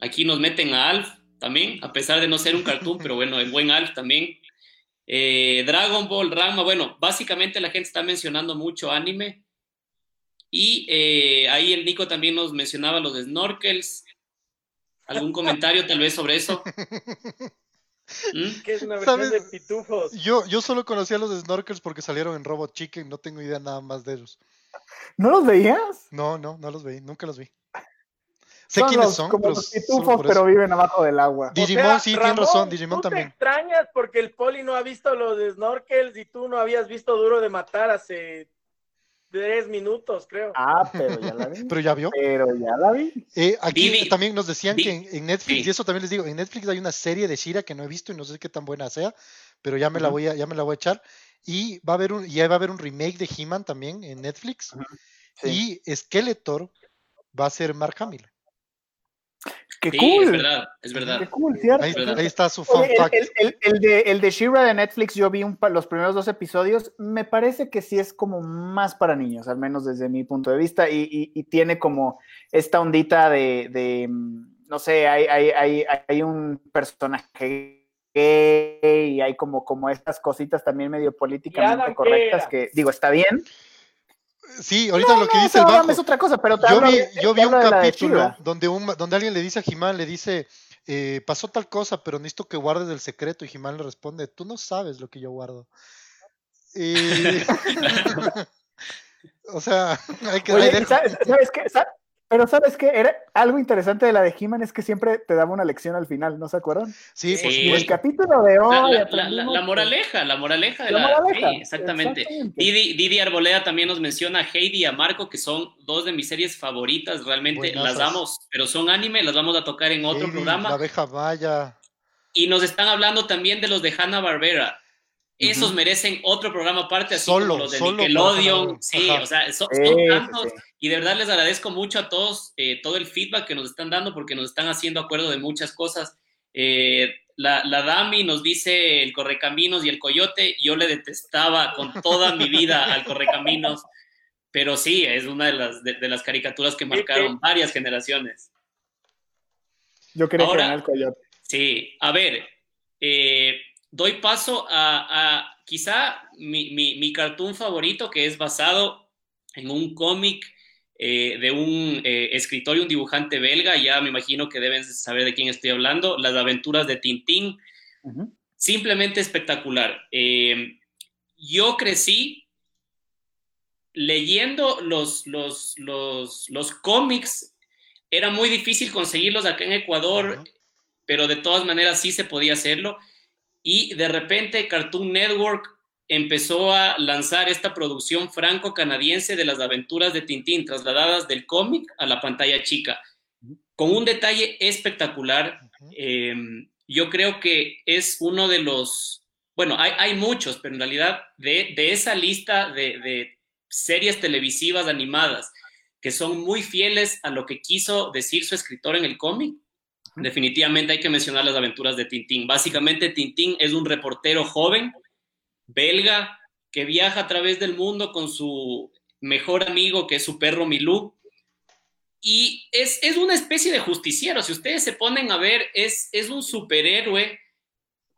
aquí nos meten a Alf también, a pesar de no ser un cartoon, pero bueno, el buen Alf también. Eh, Dragon Ball, Rama, bueno, básicamente la gente está mencionando mucho anime. Y eh, ahí el Nico también nos mencionaba los snorkels. ¿Algún comentario tal vez sobre eso? <laughs> ¿Mm? ¿Qué es una versión de pitufos? Yo, yo solo conocía los snorkels porque salieron en Robot Chicken, no tengo idea nada más de ellos. ¿No los veías? No, no, no los veí, nunca los vi. Sé quiénes son, como los pitufos, pero viven abajo del agua. Digimon sí, tiene razón, Digimon también. Te extrañas porque el poli no ha visto los snorkels y tú no habías visto Duro de Matar hace tres minutos, creo. Ah, pero ya la vi. <laughs> pero ya vio. Pero ya la vi. Eh, aquí también nos decían que en, Netflix, y eso también les digo, en Netflix hay una serie de Shira que no he visto y no sé qué tan buena sea, pero ya me la voy a, ya me la voy a echar. Y va a haber un, ya va a haber un remake de He-Man también en Netflix. Y Skeletor va a ser Mark Hamill. ¡Qué cool! Es verdad, es verdad. Qué cool, ¿cierto? Ahí, está su fun fact. El, de, el de Shira de Netflix, yo vi los primeros dos episodios. Me parece que sí es como más para niños, al menos desde mi punto de vista. Y, tiene como esta ondita de, no sé, hay, hay, hay, un personaje gay y hay como, como estas cositas también medio políticamente correctas que, digo, está bien Sí, ahorita lo que dice el banco. es otra cosa, pero yo vi, yo vi un capítulo donde, un, donde alguien le dice a Jimán, le dice, eh, pasó tal cosa, pero necesito que guardes el secreto. Y Jimán le responde, tú no sabes lo que yo guardo. <laughs> <laughs> o sea, <laughs> hay que... Oye, ¿sabes, ¿sabes, qué? Pero sabes qué, era algo interesante de la de He-Man es que siempre te daba una lección al final, ¿no se acuerdan? Sí, por supuesto. El capítulo de hoy. La, moraleja, la moraleja de la. sí, exactamente. Didi, Arboleda también nos menciona a Heidi y a Marco, que son dos de mis series favoritas, realmente las damos, pero son anime, las vamos a tocar en otro programa. La abeja vaya. Y nos están hablando también de los de Hanna Barbera. Esos merecen otro programa aparte, así como los de Nickelodeon. Sí, o sea, son, tantos. Y de verdad les agradezco mucho a todos eh, todo el feedback que nos están dando porque nos están haciendo acuerdo de muchas cosas. Eh, la, la, Dami nos dice el Correcaminos y el Coyote. Yo le detestaba con toda mi vida al Correcaminos, pero sí, es una de las, de, las caricaturas que marcaron varias generaciones. Yo creo que el Coyote. Sí, a ver, eh, doy paso a, quizá mi, mi, cartoon favorito, que es basado en un cómic eh, de un eh, escritor y un dibujante belga, ya me imagino que deben saber de quién estoy hablando, Las aventuras de Tintín. Simplemente espectacular. Eh, yo crecí leyendo los, los, los, los, cómics, era muy difícil conseguirlos acá en Ecuador, pero de todas maneras sí se podía hacerlo y de repente Cartoon Network empezó a lanzar esta producción franco-canadiense de las aventuras de Tintín, trasladadas del cómic a la pantalla chica, con un detalle espectacular. Eh, yo creo que es uno de los, bueno, hay, muchos, pero en realidad de, esa lista de, de series televisivas animadas que son muy fieles a lo que quiso decir su escritor en el cómic, definitivamente hay que mencionar las aventuras de Tintín. Básicamente, Tintín es un reportero joven, belga, que viaja a través del mundo con su mejor amigo, que es su perro Milú. Y es, una especie de justiciero. Si ustedes se ponen a ver, es, es un superhéroe,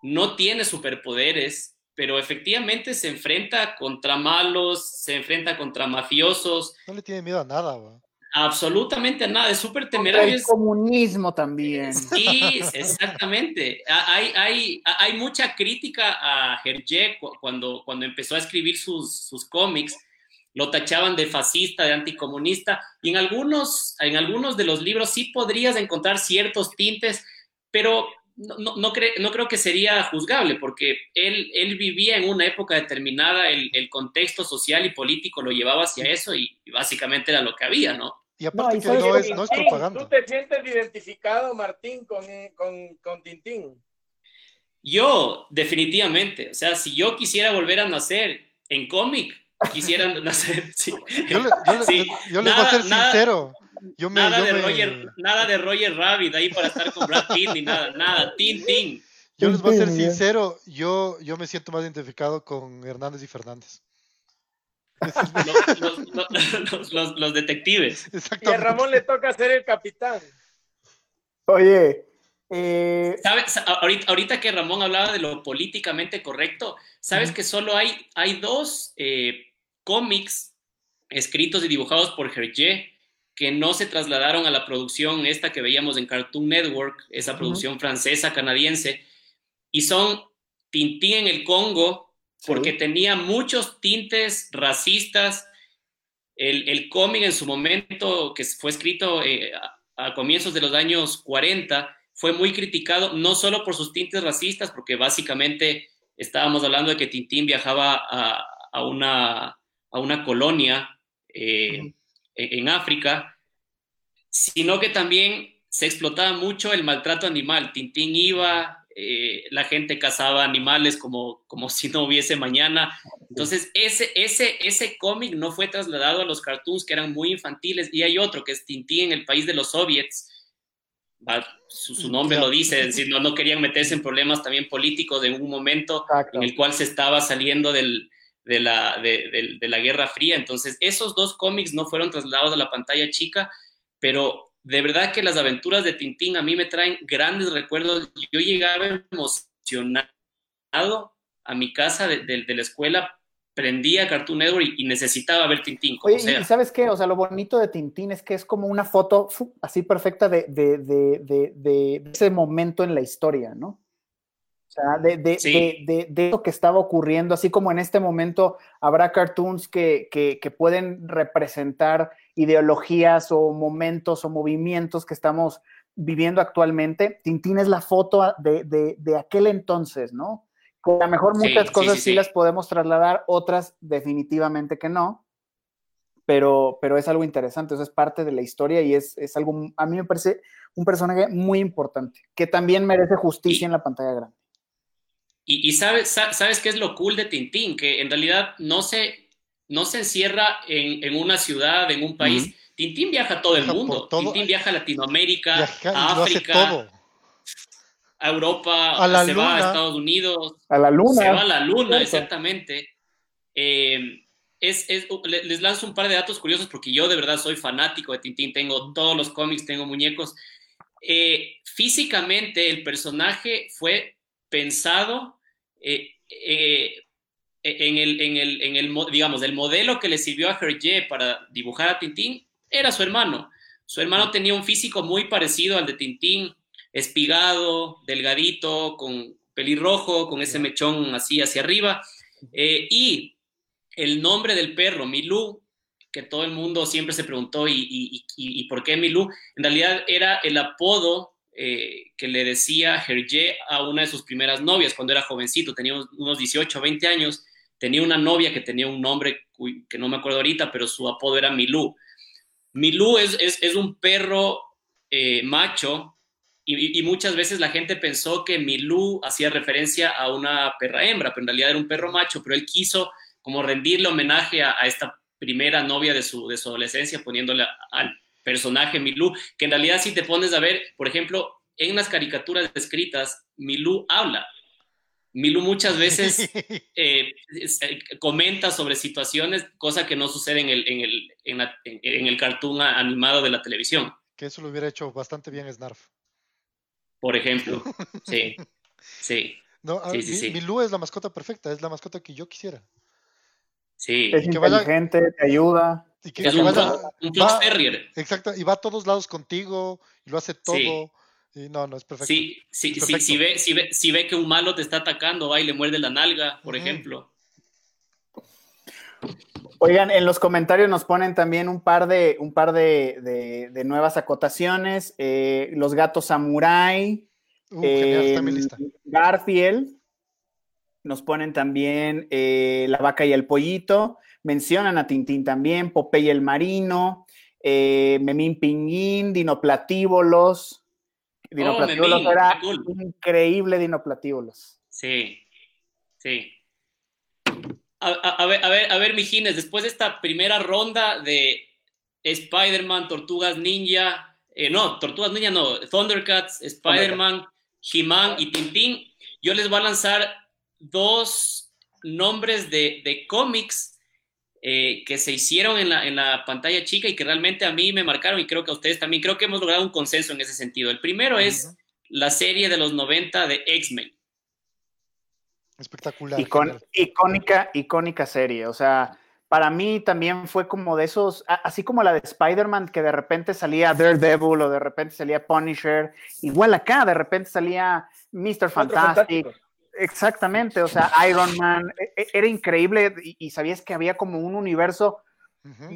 no tiene superpoderes, pero efectivamente se enfrenta contra malos, se enfrenta contra mafiosos. No le tiene miedo a nada, güey. Absolutamente nada, es súper temerario. El comunismo también. Sí, exactamente. Hay, hay, hay mucha crítica a Hergé cuando, cuando empezó a escribir sus, sus cómics. Lo tachaban de fascista, de anticomunista, y en algunos, en algunos de los libros sí podrías encontrar ciertos tintes, pero no, no, no, no, creo que sería juzgable, porque él, él vivía en una época determinada, el, el, contexto social y político lo llevaba hacia eso y, y básicamente era lo que había, ¿no? Y aparte que no es, no es propaganda. ¿Tú te sientes identificado, Martín, con, con, con Tintín? Yo, definitivamente. O sea, si yo quisiera volver a nacer en cómic, quisiera <laughs> nacer. Sí. Yo, le, yo, sí. yo les voy a ser sincero. Yo me, nada, yo de me- Roger, nada de Roger Rabbit ahí para estar con Brad Pitt ni nada, nada, Tintín. Yo les voy a ser ya. sincero, yo, yo me siento más identificado con Hernández y Fernández. Los, los- los- los- los- los detectives. Y a. Ramón le toca ser el capitán. Oye, eh, ¿Sabes? Ahorita, ahorita que Ramón hablaba de lo políticamente correcto, ¿sabes que solo hay, hay dos eh, cómics escritos y dibujados por Hergé que no se trasladaron a la producción esta que veíamos en Cartoon Network, esa producción francesa, canadiense, y son Tintín en el Congo, porque Sí. tenía muchos tintes racistas. El, el cómic en su momento, que fue escrito eh, a, a comienzos de los años 40, fue muy criticado, no solo por sus tintes racistas, porque básicamente estábamos hablando de que Tintín viajaba a, a una, a una colonia eh, en África, sino que también se explotaba mucho el maltrato animal. Tintín iba, eh, la gente cazaba animales como, como si no hubiese mañana. Entonces, ese, ese, ese cómic no fue trasladado a los cartoons que eran muy infantiles. Y hay otro que es Tintín en el país de los soviets. Su, su nombre lo dice, es decir, no, no querían meterse en problemas también políticos en un momento exacto. en el cual se estaba saliendo del, de, la, de, de- de la Guerra Fría. Entonces, esos dos cómics no fueron trasladados a la pantalla chica, pero de verdad que las aventuras de Tintín a mí me traen grandes recuerdos. Yo llegaba emocionado a mi casa de, de- de la escuela, prendía Cartoon Network y, y necesitaba ver Tintín. Oye, y- sea. y ¿sabes qué? O sea, lo bonito de Tintín es que es como una foto así perfecta de, de, de, de, de ese momento en la historia, ¿no? Sea, de, de, Sí. de, de, de eso que estaba ocurriendo, así como en este momento habrá cartoons que, que, que pueden representar ideologías o momentos o movimientos que estamos viviendo actualmente. Tintín es la foto de, de, de aquel entonces, ¿no? A lo mejor muchas sí, cosas sí, sí las podemos trasladar, otras definitivamente que no pero, pero es algo interesante, o sea, es parte de la historia y es, es algo, a mí me parece un personaje muy importante, que también merece justicia en la pantalla grande. Y, y sabes, sa- sabes qué es lo cool de Tintín, que en realidad no se, no se encierra en, en una ciudad, en un país. Ujú. Tintín viaja a todo el mundo. todo. Tintín viaja a Latinoamérica, Viaja a África, todo. a Europa, A la se va a luna. Estados Unidos, A la luna. se va a la luna, exactamente. Eh, es, es- le- les lanzo un par de datos curiosos porque yo de verdad soy fanático de Tintín, tengo todos los cómics, tengo muñecos. Eh, físicamente el personaje fue pensado eh, eh, en, el, en, el, en el, mo- digamos, el modelo que le sirvió a Hergé para dibujar a Tintín era su hermano. Su hermano tenía un físico muy parecido al de Tintín, espigado, delgadito, con pelirrojo, con ese mechón así hacia arriba. Eh, y el nombre del perro, Milú, que todo el mundo siempre se preguntó, ¿y, y, y, y por qué Milú? En realidad era el apodo eh, que le decía Hergé a una de sus primeras novias cuando era jovencito, tenía unos 18 o 20 años, tenía una novia que tenía un nombre que no me acuerdo ahorita, pero su apodo era Milú. Milú es, es, un perro eh, macho y, muchas veces la gente pensó que Milú hacía referencia a una perra hembra, pero en realidad era un perro macho, pero él quiso como rendirle homenaje a, esta primera novia de su, de su adolescencia, poniéndole al personaje Milú, que en realidad si te pones a ver, por ejemplo, en las caricaturas escritas, Milú habla. Milú muchas veces <laughs> eh, eh, comenta sobre situaciones, cosa que no sucede en el, en el, en la- en- en el cartoon animado de la televisión, Que eso lo hubiera hecho bastante bien Snarf. por ejemplo. <laughs> Sí, sí. No, a- Sí, mi, sí, sí. mi Lu es la mascota perfecta, es la mascota que yo quisiera. Sí. Es que vaya- inteligente, te ayuda. Y que, Es que un, vaya- un Fox va- Terrier. exacto, y va a todos lados contigo, y lo hace todo. Sí. Y no, no, es perfecto. Sí, sí, sí, Perfecto. si, ve, si, ve, si ve que un malo te está atacando, va y le muerde la nalga, por ejemplo. Oigan, en los comentarios nos ponen también un par de, un par de, de- de nuevas acotaciones. Eh, los gatos samurai, Uh, lista. Garfield. Nos ponen también eh, la vaca y el pollito. Mencionan a Tintín también, Popeye el marino, eh, Memín Pinguín, Dinoplatívolos. Dinoplatívolos Memín, era cool. increíble, Dinoplatívolos. Sí, sí. A, a- a ver, a ver, a ver, Mijines, después de esta primera ronda de Spider-Man, Tortugas Ninja, eh, no, Tortugas Ninja no, Thundercats, Spider-Man, He-Man y Tintín, yo les voy a lanzar dos nombres de, de cómics eh, que se hicieron en la, en la pantalla chica y que realmente a mí me marcaron y creo que a ustedes también, creo que hemos logrado un consenso en ese sentido. El primero es la serie de los 90 de X-Men. Espectacular. Icon- genial. icónica, icónica serie. O sea, para mí también fue como de esos, así como la de Spider-Man, que de repente salía Daredevil o de repente salía Punisher. Igual acá, de repente salía Mr. Fantastic. Exactamente, o sea, Iron Man. e- e- Era increíble y, y sabías que había como un universo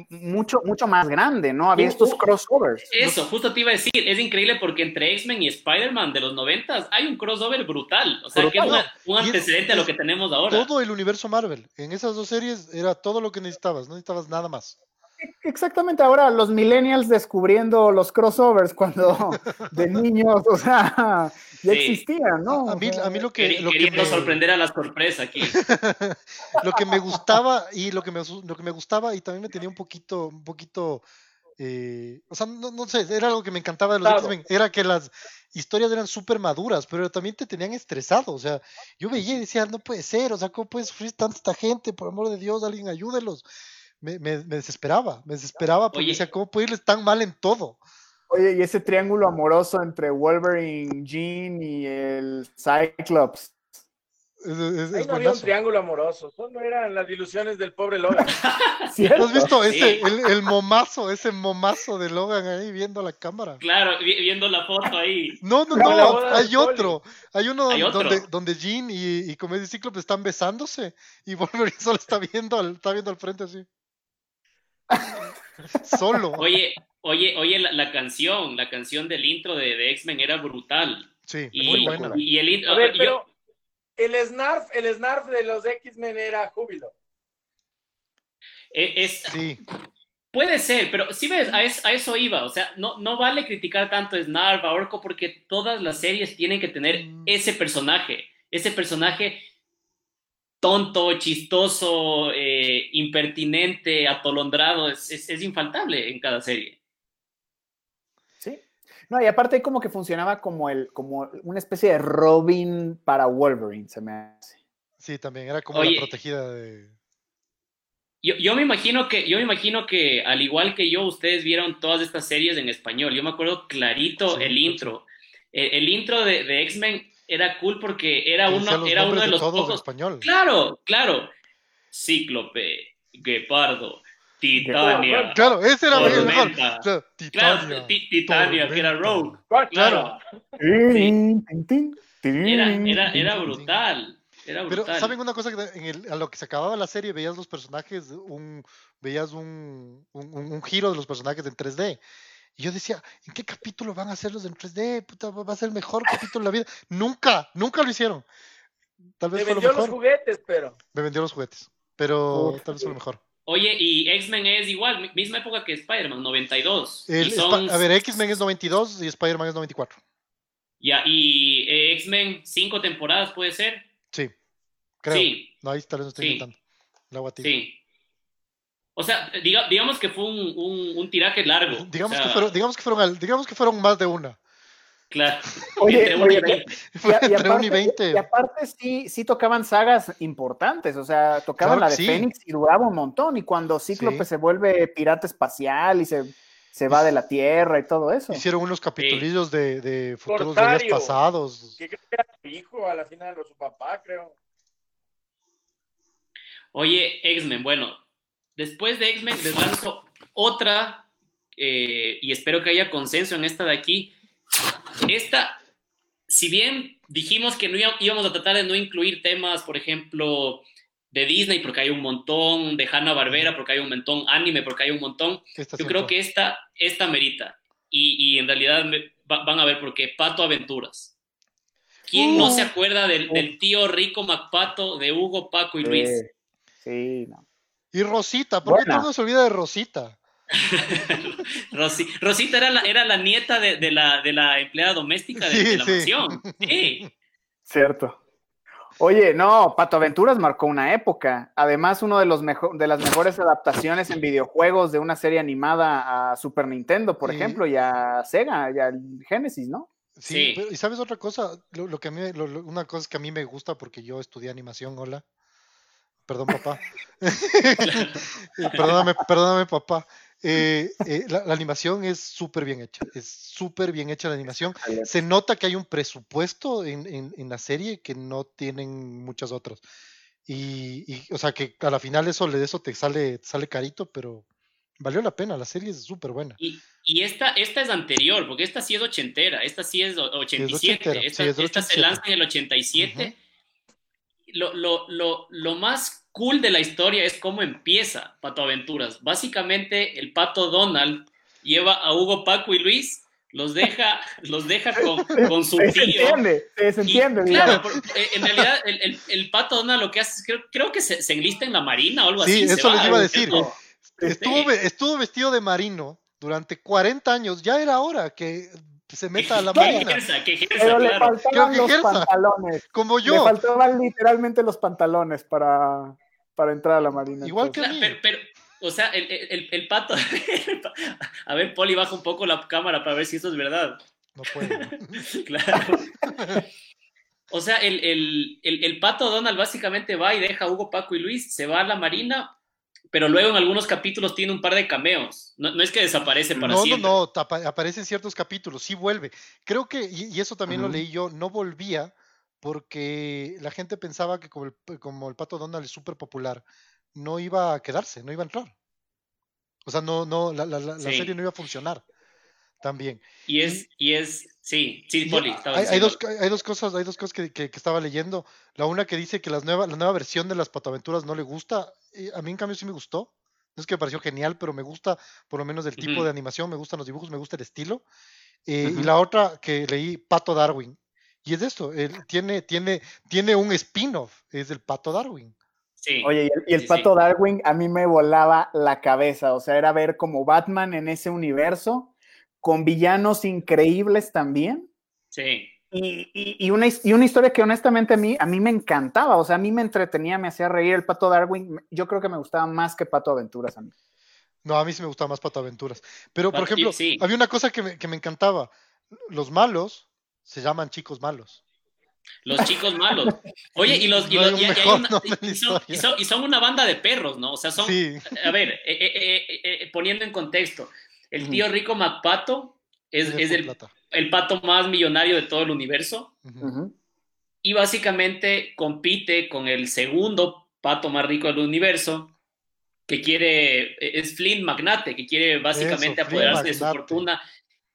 mucho, mucho más grande, ¿no? Había Uh, estos crossovers. Eso, justo te iba a decir, es increíble porque entre X-Men y Spider-Man de los 90 hay un crossover brutal. O sea, que es una- un es- antecedente a lo que tenemos ahora. Todo el universo Marvel. En esas dos series era todo lo que necesitabas, no necesitabas nada más. Exactamente, ahora los millennials descubriendo los crossovers cuando <laughs> de niños, o sea, ya Sí. existían, ¿no? A, mí, a mí lo que, lo que Queriendo me, sorprender a la sorpresa aquí. <laughs> lo que me gustaba y lo que me, lo que me gustaba y también me tenía un poquito, un poquito, eh, o sea, no, no sé, era algo que me encantaba de los Claro. X-Men, era que las historias eran súper maduras, pero también te tenían estresado, o sea, yo veía y decía, no puede ser, o sea, ¿cómo puede sufrir tanta gente? Por amor de Dios, alguien ayúdelos. Me, me, me desesperaba, me desesperaba porque Oye. decía, ¿cómo puede irles tan mal en todo? Oye, y ese triángulo amoroso entre Wolverine, Jean y el Cyclops. Es, es- Ahí es no había un triángulo amoroso, solo eran las ilusiones del pobre Logan. <laughs> ¿No has visto Sí. ese, el, el momazo, ese momazo de Logan ahí viendo la cámara? Claro, vi- viendo la foto ahí. No, no, No, hay otro. Hay uno ¿Hay otro? donde, donde Jean y, y Comedia y Cíclope están besándose y <laughs> Wolverine solo está viendo al, está viendo al frente así. <laughs> Solo. Oye, oye, oye, la, la canción, la canción del intro de, de X-Men era brutal. Sí, Y, muy buena. y- y el intro, A ver, yo- pero el Snarf, el Snarf de los X-Men era Júbilo. e- es, Sí, Puede ser, pero si ves, a, es- a eso iba. O sea, no, no vale criticar tanto a Snarf, a Orco, porque todas las series tienen que tener Mm. ese personaje. Ese personaje tonto, chistoso, eh, impertinente, atolondrado. Es, es- es infaltable en cada serie. Sí. No, y aparte como que funcionaba como el, como una especie de Robin para Wolverine, se me hace. sí, también. Era como Oye. la protegida de. Yo, yo me imagino que, yo me imagino que, al igual que yo, ustedes vieron todas estas series en español. Yo me acuerdo clarito Sí, el sí. intro. El, el intro de, de X-Men era cool porque era uno, era uno de los en pocos. español. Claro, claro. Cíclope, Guepardo, Titania. Claro, ese era el mejor. Claro, Titania. Ti- Titania, que era. Rogue. Claro. Era, era, era brutal. Era Pero, brutal. ¿saben una cosa? Que en el- a lo que se acababa la serie veías los personajes, un, veías un, un, un- un giro de los personajes en 3D. Y yo decía, ¿en qué capítulo van a hacerlos en 3D? Puta, va a ser el mejor capítulo de la vida. Nunca, nunca lo hicieron. Tal vez Te fue lo vendió los mejor. juguetes, pero. Me vendió los juguetes. Pero tal vez fue lo mejor. Oye, y X-Men es igual, mi- misma época que Spider-Man, 92. El y son, a ver, X-Men es 92 y Spider-Man es 94. Ya, y eh, X-Men, cinco temporadas puede ser. Sí, creo. Sí, No, ahí tal vez no estoy Sí. inventando. El agua tibia. sí. O sea, diga- digamos que fue un, un, un tiraje largo. Digamos, o sea, que fueron, digamos, que fueron, al- digamos que fueron más de una. Claro. <laughs> Oye, Entre uno oye, y veinte. Y, a- y <laughs> Entre uno y aparte, 20. y aparte sí, sí tocaban sagas importantes, o sea, tocaban Claro la de sí. Fénix y duraba un montón, y cuando Cíclope Sí. se vuelve pirata espacial y se, se va de la tierra y todo eso. Hicieron unos capitulillos de, de futuros días Cortario. pasados. Que creo que era su hijo a la final, o su papá, creo. Oye, X-Men, bueno, después de X-Men les lanzo otra, eh, y espero que haya consenso en esta de aquí. Esta, si bien dijimos que no íbamos- a tratar de no incluir temas, por ejemplo, de Disney, porque hay un montón, de Hanna-Barbera, porque hay un montón, anime, porque hay un montón, Esta yo creo que esta, esta merita. Y, y en realidad me- va- van a ver por qué. Pato Aventuras. ¿Quién no Uh. se acuerda del, del tío rico MacPato de Hugo, Paco y Luis? Sí, sí, no. Y Rosita, ¿por qué todo se olvida de Rosita? <laughs> Rosi- Rosita era la, era la nieta de, de la, de la empleada doméstica de, Sí, de la sí. mansión. Sí. Cierto. Oye, no, Pato Aventuras marcó una época. Además, uno de los mejo- de las mejores adaptaciones en videojuegos de una serie animada a Super Nintendo, por Sí. ejemplo, y a Sega, y al Genesis, ¿no? Sí, Sí. pero- y sabes otra cosa, lo, lo que a mí, lo- lo- una cosa que a mí me gusta porque yo estudié animación, hola. Perdón, papá. <laughs> <laughs> Perdóname, perdóname, papá. Eh, eh, la, la animación es súper bien hecha, es súper bien hecha la animación. Se nota que hay un presupuesto en, en- en la serie que no tienen muchas otras. Y, y, o sea, que a la final eso, de eso te sale, te sale carito, pero valió la pena, la serie es súper buena. Y, y esta, esta es anterior, porque esta sí es ochentera, esta sí es o- 87, ochentera, esta, sí, es esta se 87. lanza en el 87. Lo, lo, lo, lo más cool de la historia es cómo empieza Pato Aventuras. Básicamente, el Pato Donald lleva a Hugo, Paco y Luis, los deja, <laughs> los deja con, con su Se tío. entiende, se Y, entiende. claro, por- eh, en realidad el, el, el Pato Donald lo que hace es, creo, creo que se, se enlista en la marina o algo Sí, así. se eso les iba a decir. Estuvo, estuvo vestido de marino durante 40 años, ya era hora que se meta a la marina, ejerza, que ejerza, Pero le claro. faltaban Creo que los pantalones. como Le yo. faltaban literalmente los pantalones para, para entrar a la marina. Igual O que sea, a mí. pero, pero, o sea, el, el- el- pato. <laughs> a ver, Poli, baja un poco la cámara para ver si esto es verdad. No puedo. <laughs> Claro. O sea, el, el- el- el pato Donald básicamente va y deja a Hugo, Paco y Luis, se va a la marina, pero luego en algunos capítulos tiene un par de cameos. No, no es que desaparece para No, no, siempre. no, tapa- aparece en ciertos capítulos, sí vuelve. Creo que, y, y eso también lo leí yo, no volvía porque la gente pensaba que como el, como el Pato Donald es súper popular, no iba a quedarse, no iba a entrar. O sea, no, no, la, la- la- la Sí. serie no iba a funcionar también. Y es, y es, sí, sí, Y Poli, hay, hay dos, hay dos cosas, hay dos cosas que, que- que estaba leyendo. La una que dice que las nueva, la nueva versión de las patoaventuras no le gusta. y a mí en cambio sí me gustó. No es que me pareció genial, pero me gusta por lo menos el tipo Ujú. de animación, me gustan los dibujos, me gusta el estilo. Eh, Y Ujú. la otra que leí, Pato Darwin. Y es esto, él tiene, tiene, tiene un spin-off, es el Pato Darwin. Sí. Oye, y el, y el Sí, sí. pato Darwin a mí me volaba la cabeza, o sea, era ver como Batman en ese universo, con villanos increíbles también, Sí. y, y- y una, y una historia que honestamente a mí, a mí me encantaba, o sea, a mí me entretenía, me hacía reír el pato Darwin, yo creo que me gustaba más que Pato Aventuras a mí. No, a mí sí me gustaba más Pato Aventuras. Pero, por Pato- ejemplo, sí. había una cosa que me, que me encantaba. Los malos se llaman chicos malos. Los chicos malos. <laughs> Oye, y los. Y, son, una banda de perros, ¿no? O sea, son. Sí, A ver, eh, eh, eh, poniendo en contexto, el tío rico MacPato es, el, pato más millonario de todo el universo y básicamente compite con el segundo pato más rico del universo que quiere, eh, es Flynn Magnate, que quiere básicamente Eso, Flynn apoderarse de su fortuna.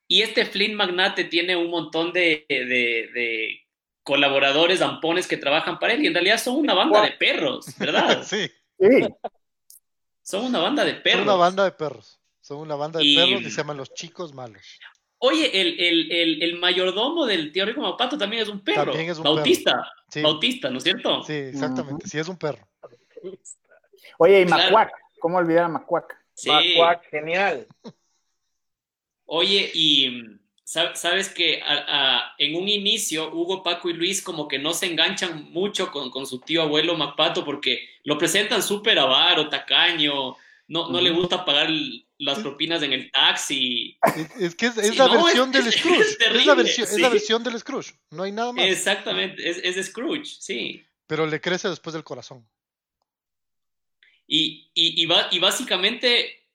Y este Flynn Magnate tiene un montón de, de- de colaboradores, zampones que trabajan para él y en realidad son una banda de perros, ¿verdad? <laughs> Sí, Sí, Son una banda de perros. son una banda de perros. Son una banda de Y- perros y se llaman los chicos malos. Oye, el, el, el, el mayordomo del tío Rico Mapato también es un perro. También es un Bautista. Sí, Bautista, ¿no es cierto? sí, exactamente. Sí, es un perro. oye, y Claro. Macuac, ¿cómo olvidar a Macuac? Sí. Macuac, genial. Oye, y mm, sab- sabes que a- a- en un inicio Hugo, Paco y Luis como que no se enganchan mucho con, con su tío abuelo Mapato porque lo presentan súper avaro, tacaño, no, no le gusta pagar las propinas en el taxi. Es, es que es, es Sí, la no, versión del Scrooge. es Es, la versión, es sí. la versión del Scrooge. No hay nada más. Exactamente, es, es Scrooge, sí. Pero le crece después del corazón. Y, y, y, básicamente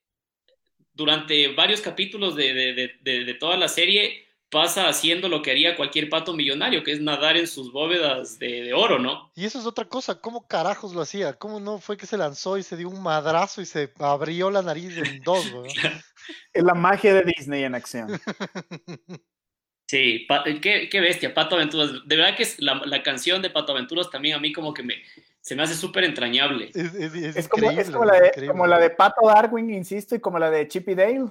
durante varios capítulos de, de, de, de, toda la serie pasa haciendo lo que haría cualquier pato millonario, que es nadar en sus bóvedas de, oro, ¿no? Y eso es otra cosa, ¿cómo carajos lo hacía? ¿Cómo no fue que se lanzó y se dio un madrazo y se abrió la nariz en <laughs> dos? es la magia de Disney en acción. <laughs> Sí, qué, qué, bestia, Pato Aventuras. De verdad que es la, la, canción de Pato Aventuras también a mí como que me, se me hace súper entrañable. Es, es, es, es como, como, la de, como, la de, Pato Darwin, insisto, y como la de Chippy Dale.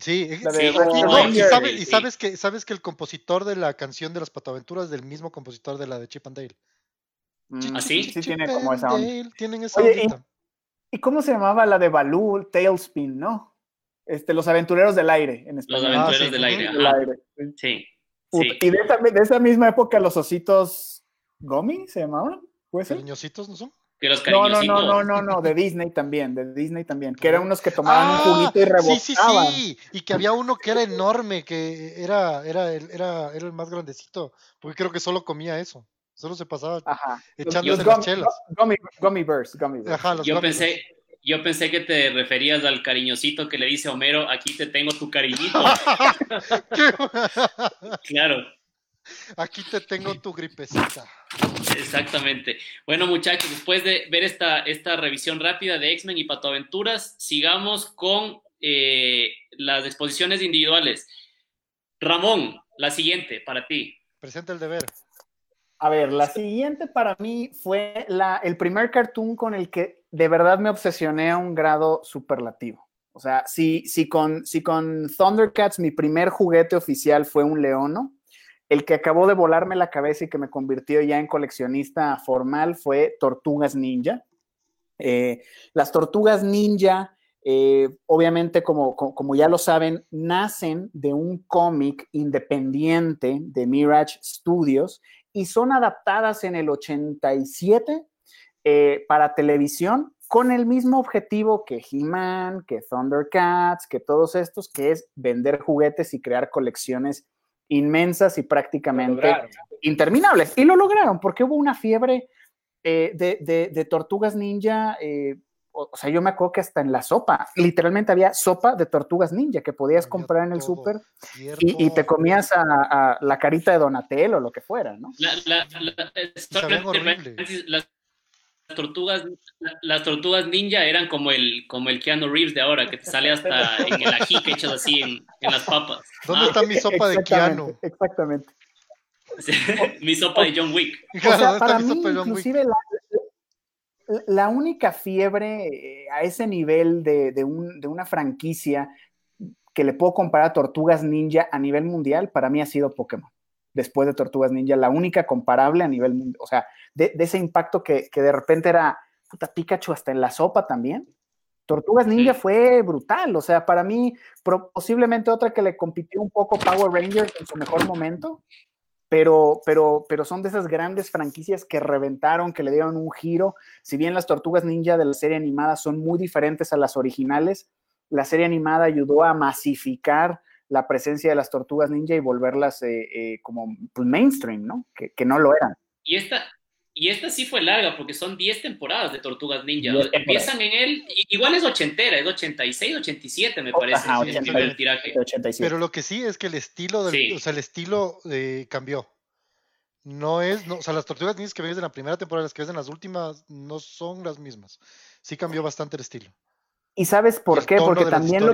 Sí, sí. Y, no, y, sabe, y, sabes, que, sabes que el compositor de la canción de las Patoaventuras es del mismo compositor de la de Chip and Dale. ¿Ah, sí? Sí, tiene como esa onda. Tienen esa Oye, y, ¿y, cómo se llamaba la de Baloo, Tailspin, no? Este, los aventureros del aire, en español. Los aventureros ah, sí. del aire. Del aire. Sí. sí. Y de esa, de esa, misma época, los ositos Gomi se llamaban. ¿Puede ser? ¿Cariñositos no son? Que los no, no, no, no, no, no, de Disney también, de Disney también, que eran unos que tomaban ah, un juguito y rebotaban. Sí, sí, sí, y que había uno que era enorme, que era, era, el, era, era el más grandecito, porque creo que solo comía eso, solo se pasaba Ajá. echándose las chelas. Gummy, gummy Bears, Gummy Bears. Ajá, los yo gummy pensé, bears. yo pensé que te referías al cariñosito que le dice Homero, aquí te tengo tu cariñito. <laughs> claro. Aquí te tengo tu gripecita. <laughs> Exactamente. Bueno, muchachos, después de ver esta, esta revisión rápida de X-Men y Patoaventuras, sigamos con eh, las exposiciones individuales. Ramón, la siguiente para ti. Presenta el deber. A ver, la siguiente para mí fue la, el primer cartoon con el que de verdad me obsesioné a un grado superlativo. O sea, si, si, con, si con Thundercats mi primer juguete oficial fue un leono, el que acabó de volarme la cabeza y que me convirtió ya en coleccionista formal fue Tortugas Ninja. Eh, las Tortugas Ninja, eh, obviamente, como, como, ya lo saben, nacen de un cómic independiente de Mirage Studios y son adaptadas en el 87 eh, para televisión con el mismo objetivo que He-Man, que Thundercats, que todos estos, que es vender juguetes y crear colecciones inmensas y prácticamente interminables. Y lo lograron porque hubo una fiebre eh, de, de, de, tortugas ninja. Eh, o, o, sea, yo me acuerdo que hasta en la sopa, literalmente había sopa de tortugas ninja que podías comprar en el súper y, y, te comías a, a, la carita de Donatello o lo que fuera, ¿no? La, la, la, tortugas, las tortugas ninja eran como el, como el Keanu Reeves de ahora, que te sale hasta en el ají que echas así en, en, las papas. ¿Dónde ah. está mi sopa de Keanu? Exactamente. <laughs> mi <laughs> sopa de John Wick. O sea, para mí, inclusive, la, la, única fiebre a ese nivel de, de, un, de una franquicia que le puedo comparar a Tortugas Ninja a nivel mundial, para mí ha sido Pokémon después de Tortugas Ninja, la única comparable a nivel mundial, o sea, de, de ese impacto que, que, de repente era, puta, Pikachu hasta en la sopa también. Tortugas Ninja fue brutal, o sea, para mí, posiblemente otra que le compitió un poco Power Rangers en su mejor momento, pero, pero, pero son de esas grandes franquicias que reventaron, que le dieron un giro. Si bien las Tortugas Ninja de la serie animada son muy diferentes a las originales, la serie animada ayudó a masificar la presencia de las tortugas ninja y volverlas eh, eh, como pues, mainstream, ¿no? Que, que, no lo eran. Y esta, y esta sí fue larga, porque son 10 temporadas de Tortugas Ninja. Empiezan en él, igual es ochentera, es 86, 87 me parece. Ajá, 80, el tiraje. 87. Pero lo que sí es que el estilo, del, sí. o sea, el estilo eh, cambió. No es, no, o sea, las tortugas ninjas que ves en la primera temporada, las que ves en las últimas, no son las mismas. Sí cambió bastante el estilo. ¿Y sabes por y qué? Porque también lo,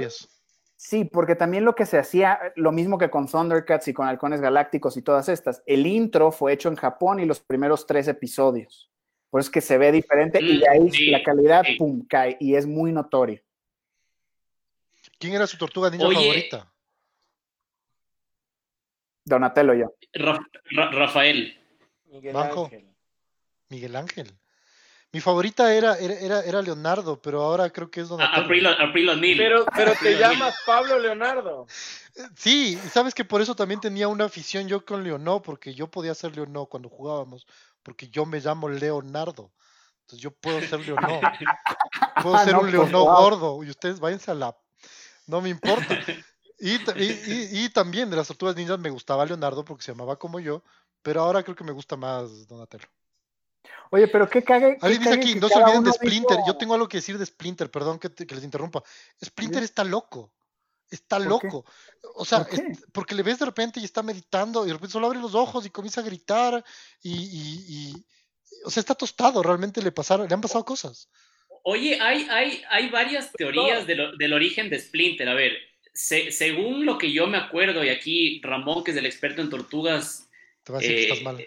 Sí, porque también lo que se hacía, lo mismo que con Thundercats y con Halcones Galácticos y todas estas, el intro fue hecho en Japón y los primeros tres episodios. Por eso es que se ve diferente y de ahí sí, la calidad, sí. pum, cae y es muy notorio. ¿Quién era su tortuga ninja Oye, favorita? Donatello yo. Ra Ra Rafael. Miguel Banco. Ángel. Miguel Ángel. Mi favorita era, era, era, Leonardo, pero ahora creo que es Donatello. April, April O'Neil. Pero, pero te llamas Pablo Leonardo. Sí, sabes que por eso también tenía una afición yo con Leonó, porque yo podía ser Leonó cuando jugábamos, porque yo me llamo Leonardo. Entonces yo puedo ser Leonó. <laughs> Puedo ser no, un Leonó pues, gordo y ustedes váyanse a la... No me importa. <laughs> Y, y, y, y, también de las tortugas ninjas me gustaba Leonardo porque se llamaba como yo, pero ahora creo que me gusta más Donatello. Oye, pero qué cague. Alguien dice aquí, no se olviden de Splinter. Dijo... Yo tengo algo que decir de Splinter, perdón que, te, que les interrumpa. Splinter ¿Sí? está loco. Está loco. O sea, porque le ves de repente y está meditando y de repente solo abre los ojos y comienza a gritar y, o sea, está tostado, realmente le pasaron, le han pasado cosas. Oye, hay, hay, hay varias teorías del origen de Splinter. A ver, según lo que yo me acuerdo, y aquí Ramón, que es el experto en tortugas. Te va a decir que estás mal.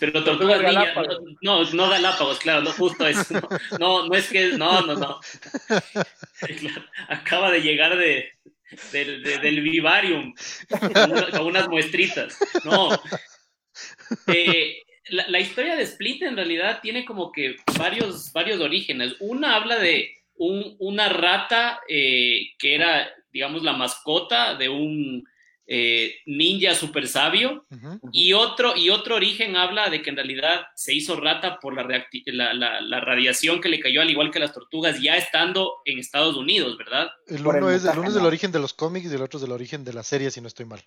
Pero tortugas ninja, no, no, Galápagos, claro, no justo eso. No, no, es que, no, no, no. <laughs> Acaba de llegar de, del vivarium con, unas muestritas. No. Eh, la, historia de Split en realidad tiene como que varios, varios orígenes. Una habla de un, una rata eh, que era, digamos, la mascota de un eh, ninja super sabio. y, otro, y otro origen habla de que en realidad se hizo rata por la, la, radiación que le cayó, al igual que las tortugas, ya estando en Estados Unidos, ¿verdad? El uno, es, el uno es del origen de los cómics y el otro es del origen de la serie, si no estoy mal.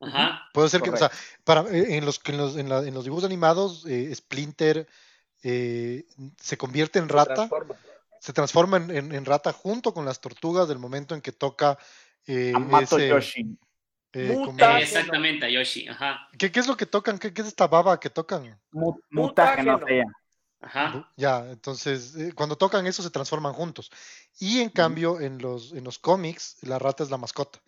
Ajá. Puede ser que, o sea, para, eh, en, los, en, los, en, los dibujos animados, eh, Splinter eh, se convierte en rata, se transforma, en, rata junto con las tortugas del momento en que toca ese, Yoshi. Exactamente, a Yoshi, ajá. ¿Qué, ¿Qué, es lo que tocan? ¿Qué, qué es esta baba que tocan? Mutágeno. Ajá. Ya, entonces, cuando tocan eso se transforman juntos. Y en cambio, en los, en los cómics, la rata es la mascota.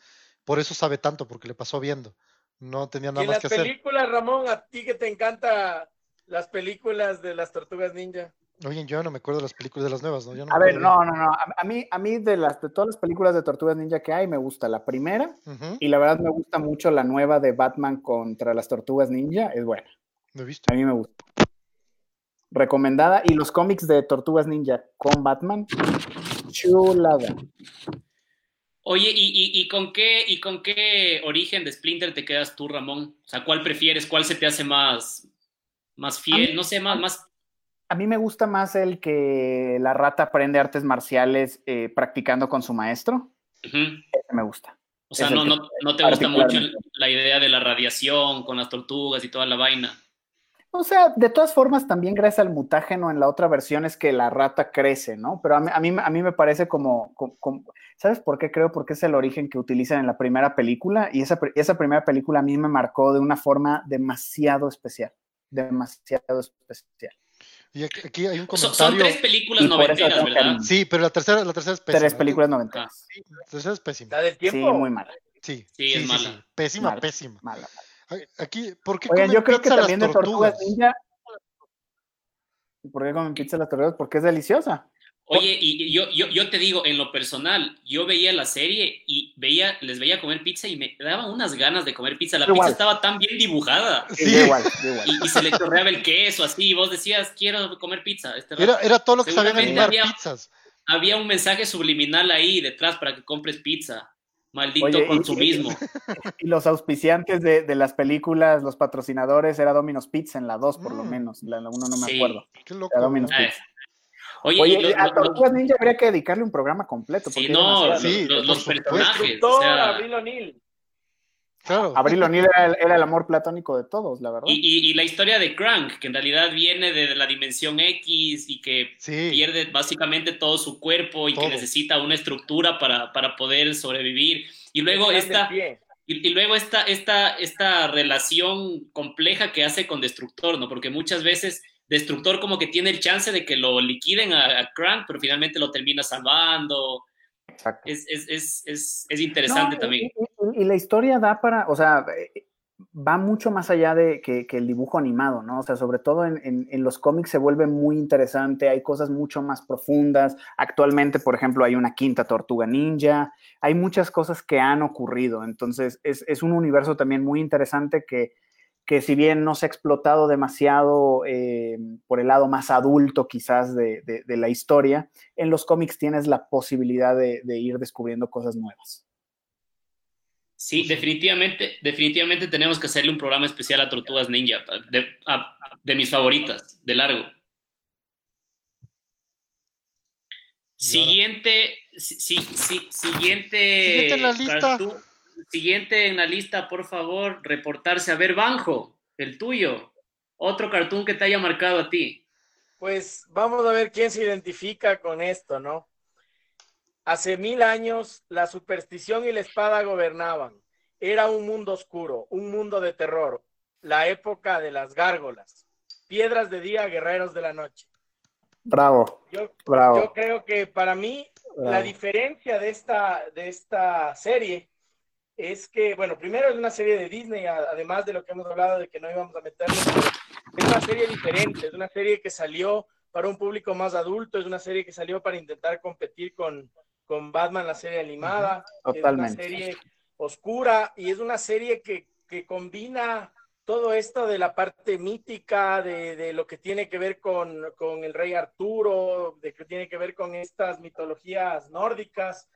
Por eso sabe tanto, porque le pasó viendo. No tenía nada más que hacer. las películas, Ramón, a ti que te encanta las películas de las tortugas ninja. Oye, yo no me acuerdo de las películas de las nuevas, ¿no? a ver, no, no, no. A, mí, a mí de las de todas las películas de Tortugas Ninja que hay, me gusta la primera y la verdad me gusta mucho la nueva de Batman contra las Tortugas Ninja, es buena. he visto. A mí me gusta. Recomendada y los cómics de Tortugas Ninja con Batman, chulada. Oye, ¿y, con qué, ¿y con qué origen de Splinter te quedas tú, Ramón? O sea, ¿cuál prefieres? ¿Cuál se te hace más, más fiel? no sé, más, más... A mí me gusta más el que la rata aprende artes marciales eh, practicando con su maestro. Ese me gusta. O sea, no, no, te gusta mucho la idea de la radiación con las tortugas y toda la vaina. O sea, de todas formas, también gracias al mutágeno en la otra versión es que la rata crece, ¿no? Pero a mí, a mí, a mí me parece como, ¿Sabes por qué creo? Porque es el origen que utilizan en la primera película y esa, esa primera película a mí me marcó de una forma demasiado especial, demasiado especial. Y aquí hay un comentario. Son, tres películas noventeras, ¿verdad? Sí, pero la tercera, la tercera es pésima. Tres películas noventeras. Sí, la tercera es pésima. ¿La del tiempo? Sí, muy mala. Sí, sí, es mala. Pésima, pésima. Mala, Aquí, ¿por qué Oigan, yo creo que también de Tortugas Ninja. ¿Por qué comen pizza las tortugas? Porque es deliciosa. Oye, y yo, yo, yo, te digo, en lo personal, yo veía la serie y veía, les veía comer pizza y me daban unas ganas de comer pizza. La pizza estaba tan bien dibujada. Sí, igual, igual. Y, se le chorreaba el queso, así, y vos decías, quiero comer pizza. Este era, era, todo lo que sabían animar pizzas. Había un mensaje subliminal ahí detrás para que compres pizza. Maldito consumismo. Y, los auspiciantes de, de, las películas, los patrocinadores, era Domino's Pizza en la 2, por lo mm. menos. La 1 no me acuerdo. Qué loco. Domino's Pizza. Oye, a Tortugas Ninja habría que dedicarle un programa completo. Sí, no, sí, los, personajes. O sea, Abril O'Neill. Claro. Abril O'Neill era, el amor platónico de todos, la verdad. Y, y, la historia de Crank, que en realidad viene de la dimensión X y que pierde básicamente todo su cuerpo y que necesita una estructura para, para poder sobrevivir. Y luego esta... Y, y, luego esta, esta, esta relación compleja que hace con Destructor, ¿no? Porque muchas veces Destructor como que tiene el chance de que lo liquiden a, Crank, pero finalmente lo termina salvando. Exacto. Es, es, es, es interesante también. Y, la historia da para, o sea, eh, va mucho más allá de que, el dibujo animado, ¿no? O sea, sobre todo en, en, los cómics se vuelve muy interesante, hay cosas mucho más profundas. Actualmente, por ejemplo, hay una quinta tortuga ninja, hay muchas cosas que han ocurrido. Entonces, es, es un universo también muy interesante que que si bien no se ha explotado demasiado eh, por el lado más adulto quizás de, la historia, en los cómics tienes la posibilidad de, ir descubriendo cosas nuevas. Sí, definitivamente, definitivamente tenemos que hacerle un programa especial a Tortugas Ninja, de, mis favoritas, de largo. Siguiente, siguiente, siguiente en la lista. Siguiente en la lista, por favor, reportarse. A ver, Banjo, el tuyo. Otro cartoon que te haya marcado a ti. Pues vamos a ver quién se identifica con esto, ¿no? Hace mil años la superstición y la espada gobernaban. Era un mundo oscuro, un mundo de terror, la época de las gárgolas. Piedras de día, guerreros de la noche. Bravo. Yo, Bravo. yo creo que para mí la diferencia de esta, de esta serie es que, bueno, primero es una serie de Disney, además de lo que hemos hablado de que no íbamos a meternos, es una serie diferente, es una serie que salió para un público más adulto, es una serie que salió para intentar competir con, con Batman, la serie animada, Totalmente. es una serie oscura y es una serie que, que combina todo esto de la parte mítica, de, de lo que tiene que ver con, con el rey Arturo, de que tiene que ver con estas mitologías nórdicas.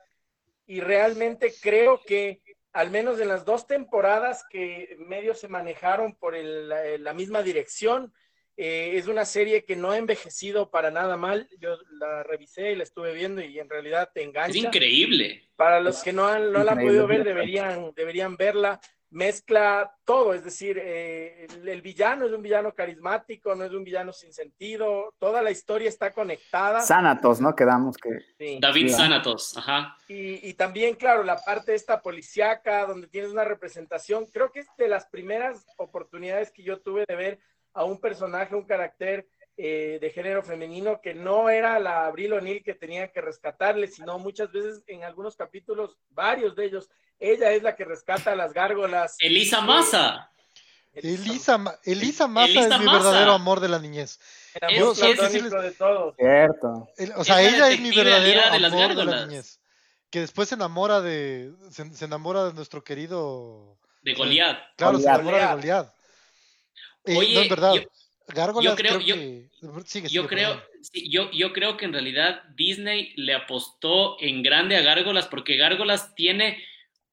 Y realmente creo que, al menos en las dos temporadas que medio se manejaron por el- la, la misma dirección, eh, es una serie que no ha envejecido para nada mal. Yo la revisé y la estuve viendo y en realidad te engancha. Es increíble. Para los que no, han, no la han podido ver, deberían, deberían verla. Mezcla todo, es decir, eh, el, el villano es un villano carismático, no es un villano sin sentido. Toda la historia está conectada. Sanatos, ¿no? Quedamos que. Sí. David. Sanatos, ajá. Y, y también, claro, la parte esta policiaca, donde tienes una representación, creo que es de las primeras oportunidades que yo tuve de ver a un personaje, un carácter eh, de género femenino, que no era la Abril O'Neill que tenía que rescatarle, sino muchas veces en algunos capítulos, varios de ellos, ella es la que rescata a las gárgolas. Elisa Massa. Elisa, Ma- Elisa Massa Elisa es mi verdadero amor de la niñez. El Es- amor es- platónico de todos. Cierto. El- o sea, Es ella es mi verdadero de amor de la niñez. Que después se enamora de. Se, se enamora de nuestro querido. de Goliat. Claro, se enamora de Goliat. Eh, Oye, no, es verdad. yo- Gárgolas yo creo- creo, yo- que. Sigue, Yo sigue, creo, sí, yo, yo creo que en realidad Disney le apostó en grande a Gárgolas porque Gárgolas tiene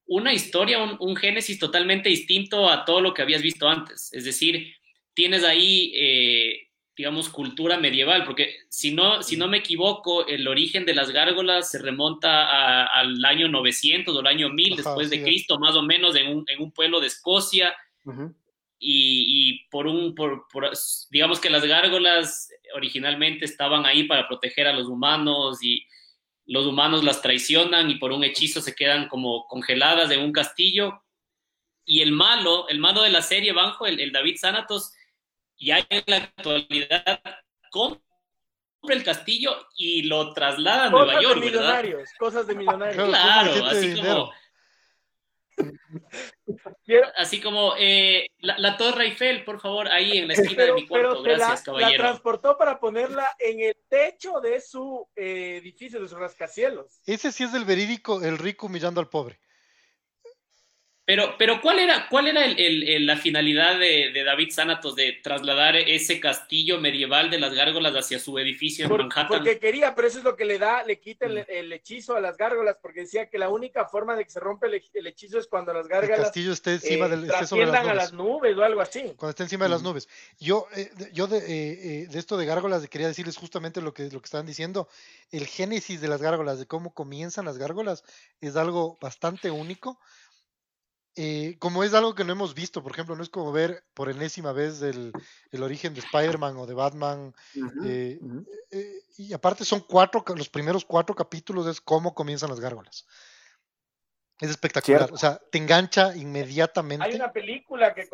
una historia, un, un génesis totalmente distinto a todo lo que habías visto antes. Es decir, tienes ahí, eh, digamos, cultura medieval, porque si no, si no me equivoco, el origen de las gárgolas se remonta a- al año 900 o al año 1000 Ajá, después de. Cristo, más o menos en un, en un pueblo de Escocia. Y, y por un, por, por- digamos que las gárgolas originalmente estaban ahí para proteger a los humanos y los humanos las traicionan y por un hechizo se quedan como congeladas en un castillo. Y el malo, el malo de la serie, Banjo, el, el David Sanatos, ya en la actualidad compra el castillo y lo traslada a Cosas Nueva York, de ¿verdad? millonarios, cosas de millonarios. Claro, de así dinero. como, Quiero- así como eh, la, la Torre Eiffel, por favor, ahí en la esquina de mi cuarto. la, Gracias, la caballero. transportó para ponerla en el techo de su eh, edificio, de su rascacielos. Ese sí es el verídico, el rico humillando al pobre. Pero, pero ¿cuál era, cuál era el- el- el- la finalidad de, de David Sanatos de trasladar ese castillo medieval de las gárgolas hacia su edificio en Por- Manhattan? porque quería, pero eso es lo que le da, le quita el, el hechizo a las gárgolas, porque decía que la única forma de que se rompe el, el hechizo es cuando las El gárgolas castillo esté encima eh, del, esté sobre las trasciendan a nubes. las nubes o algo así. Cuando esté encima de las Ujú. nubes. Yo, eh, de- yo de, eh, eh, de esto de gárgolas quería decirles justamente lo que, lo que estaban diciendo. El génesis de las gárgolas, de cómo comienzan las gárgolas, es algo bastante único. Eh, como es algo que no hemos visto, por ejemplo, no es como ver por enésima vez el, el origen de Spider-Man o de Batman. Eh, eh, y aparte son cuatro, los primeros cuatro capítulos es cómo comienzan las gárgolas. Es espectacular, Cierto. o sea, te engancha inmediatamente. Hay una película que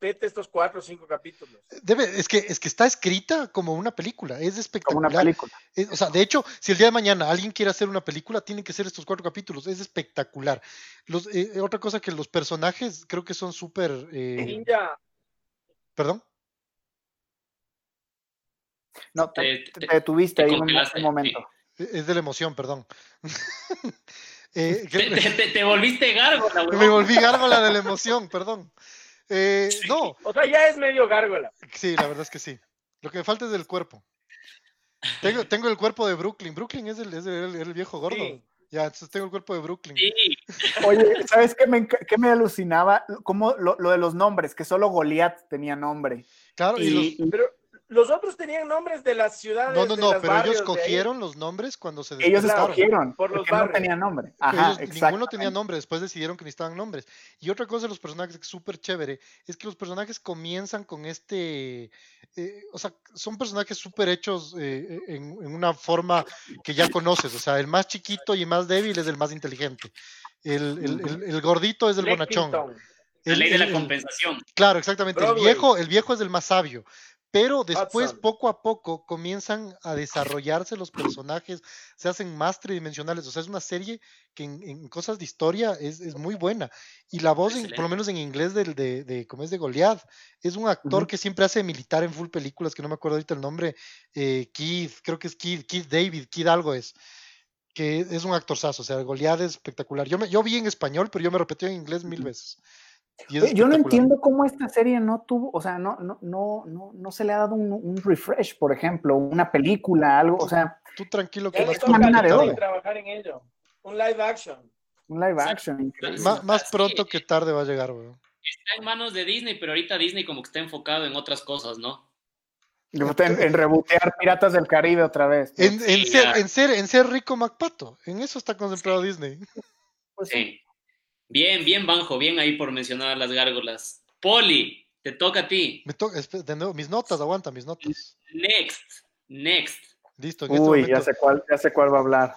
estos cuatro o cinco capítulos. Debe, es que, es que está escrita como una película, es Como espectacular. una película. Es- o sea, de hecho, si el día de mañana alguien quiere hacer una película, tienen que ser estos cuatro capítulos, es espectacular. Los, eh, otra cosa que los personajes creo que son súper... eh, Ninja, ¿Perdón? No, te, Te- te- te- te detuviste te ahí un, momento. Es de la emoción, perdón. <laughs> Eh, Te, te- te- te volviste gárgola, me huevón. volví gárgola de la emoción, perdón. Eh, No, o sea, ya es medio gárgola. sí, la verdad es que sí. Lo que me falta es del cuerpo. Tengo, tengo el cuerpo de Brooklyn. Brooklyn es el, es el- el viejo gordo. Sí. Ya, entonces tengo el cuerpo de Brooklyn. Sí, Oye, ¿sabes qué me, qué me alucinaba? Como lo, lo de los nombres, que solo Goliat tenía nombre. Claro, y, Y, los, Pero los otros tenían nombres de las ciudades. No, no, no, pero ellos barrios cogieron los nombres cuando se Ellos despertaron. escogieron, Por los porque no barrios. tenían nombre. Ajá, Ellos- ninguno tenía nombre, después decidieron que necesitaban nombres. Y otra cosa de los personajes que es súper chévere es que los personajes comienzan con este, eh, o sea, son personajes súper hechos eh, en, en una forma que ya conoces, o sea, el más chiquito y más débil es el más inteligente. El, el- el- el gordito es el bonachón. La El- ley de la el- el- compensación. Claro, exactamente. El viejo, el viejo es el más sabio. Pero después, Hudson. poco a poco, comienzan a desarrollarse los personajes, se hacen más tridimensionales. O sea, es una serie que en, en cosas de historia es, es muy buena. Y la voz, en- por lo menos en inglés, del, de, de, como es de Goliath, es un actor que siempre hace militar en full películas, que no me acuerdo ahorita el nombre, eh, Keith, creo que es Keith, Keith David, Keith algo es, que es un actorzazo. O sea, Goliath es espectacular. Yo, me, yo vi en español, pero yo me repetí en inglés mil veces. Yo no entiendo cómo esta serie no tuvo, o sea, no, no, no, no, no se le ha dado un, un refresh, por ejemplo, una película, algo, o sea, Tú tranquilo que más mina a trabajar en ello. Un live action. un live action más Así pronto que tarde va a llegar, weón. Está en manos de Disney, pero ahorita Disney como que está enfocado en otras cosas, ¿no? En, en rebotear Piratas del Caribe otra vez. ¿no? En, en Sí, ser, en, ser, en ser rico MacPato. En eso está concentrado Disney. Pues sí. Bien, bien, Banjo, bien ahí por mencionar las gárgolas. Poli, te toca a ti. Me to- espe- de nuevo, mis notas, aguanta mis notas. Next, next. Listo, en este Uy, momento ya sé cuál, ya sé cuál va a hablar.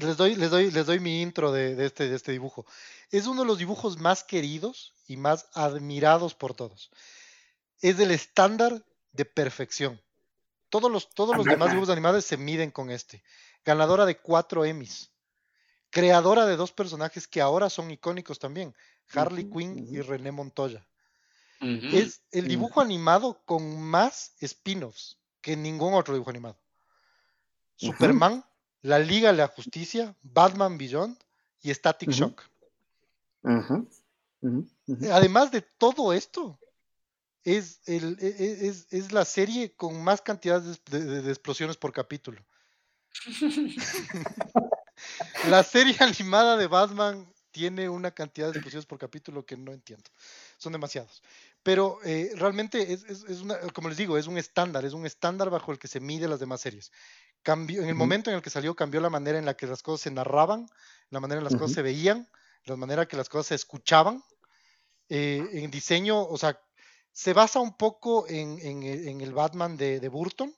les doy, les doy, les doy mi intro de, de este, de este dibujo. Es uno de los dibujos más queridos y más admirados por todos. Es el estándar de perfección. Todos los, todos los demás dibujos animados se miden con este. Ganadora de cuatro Emmys. Creadora de dos personajes que ahora son icónicos también. Harley Quinn y. René Montoya. Es el dibujo animado con más spin-offs que ningún otro dibujo animado. Superman, La Liga de la Justicia, Batman Beyond y Static. Shock. Además de todo esto, es, el, e- e- es, es la serie con más cantidad de, de- de explosiones por capítulo. <laughs> la serie <laughs> animada de Batman tiene una cantidad de explosiones por capítulo que no entiendo. Son demasiados. Pero eh, realmente es, es- es una, como les digo, es un estándar, es un estándar bajo el que se mide las demás series. Cambió, en el momento en el que salió, cambió la manera en la que las cosas se narraban, la manera en la que las cosas se veían, la manera en que las cosas se escuchaban. Eh, en diseño, o sea, se basa un poco en, en el- en el Batman de, de Burton,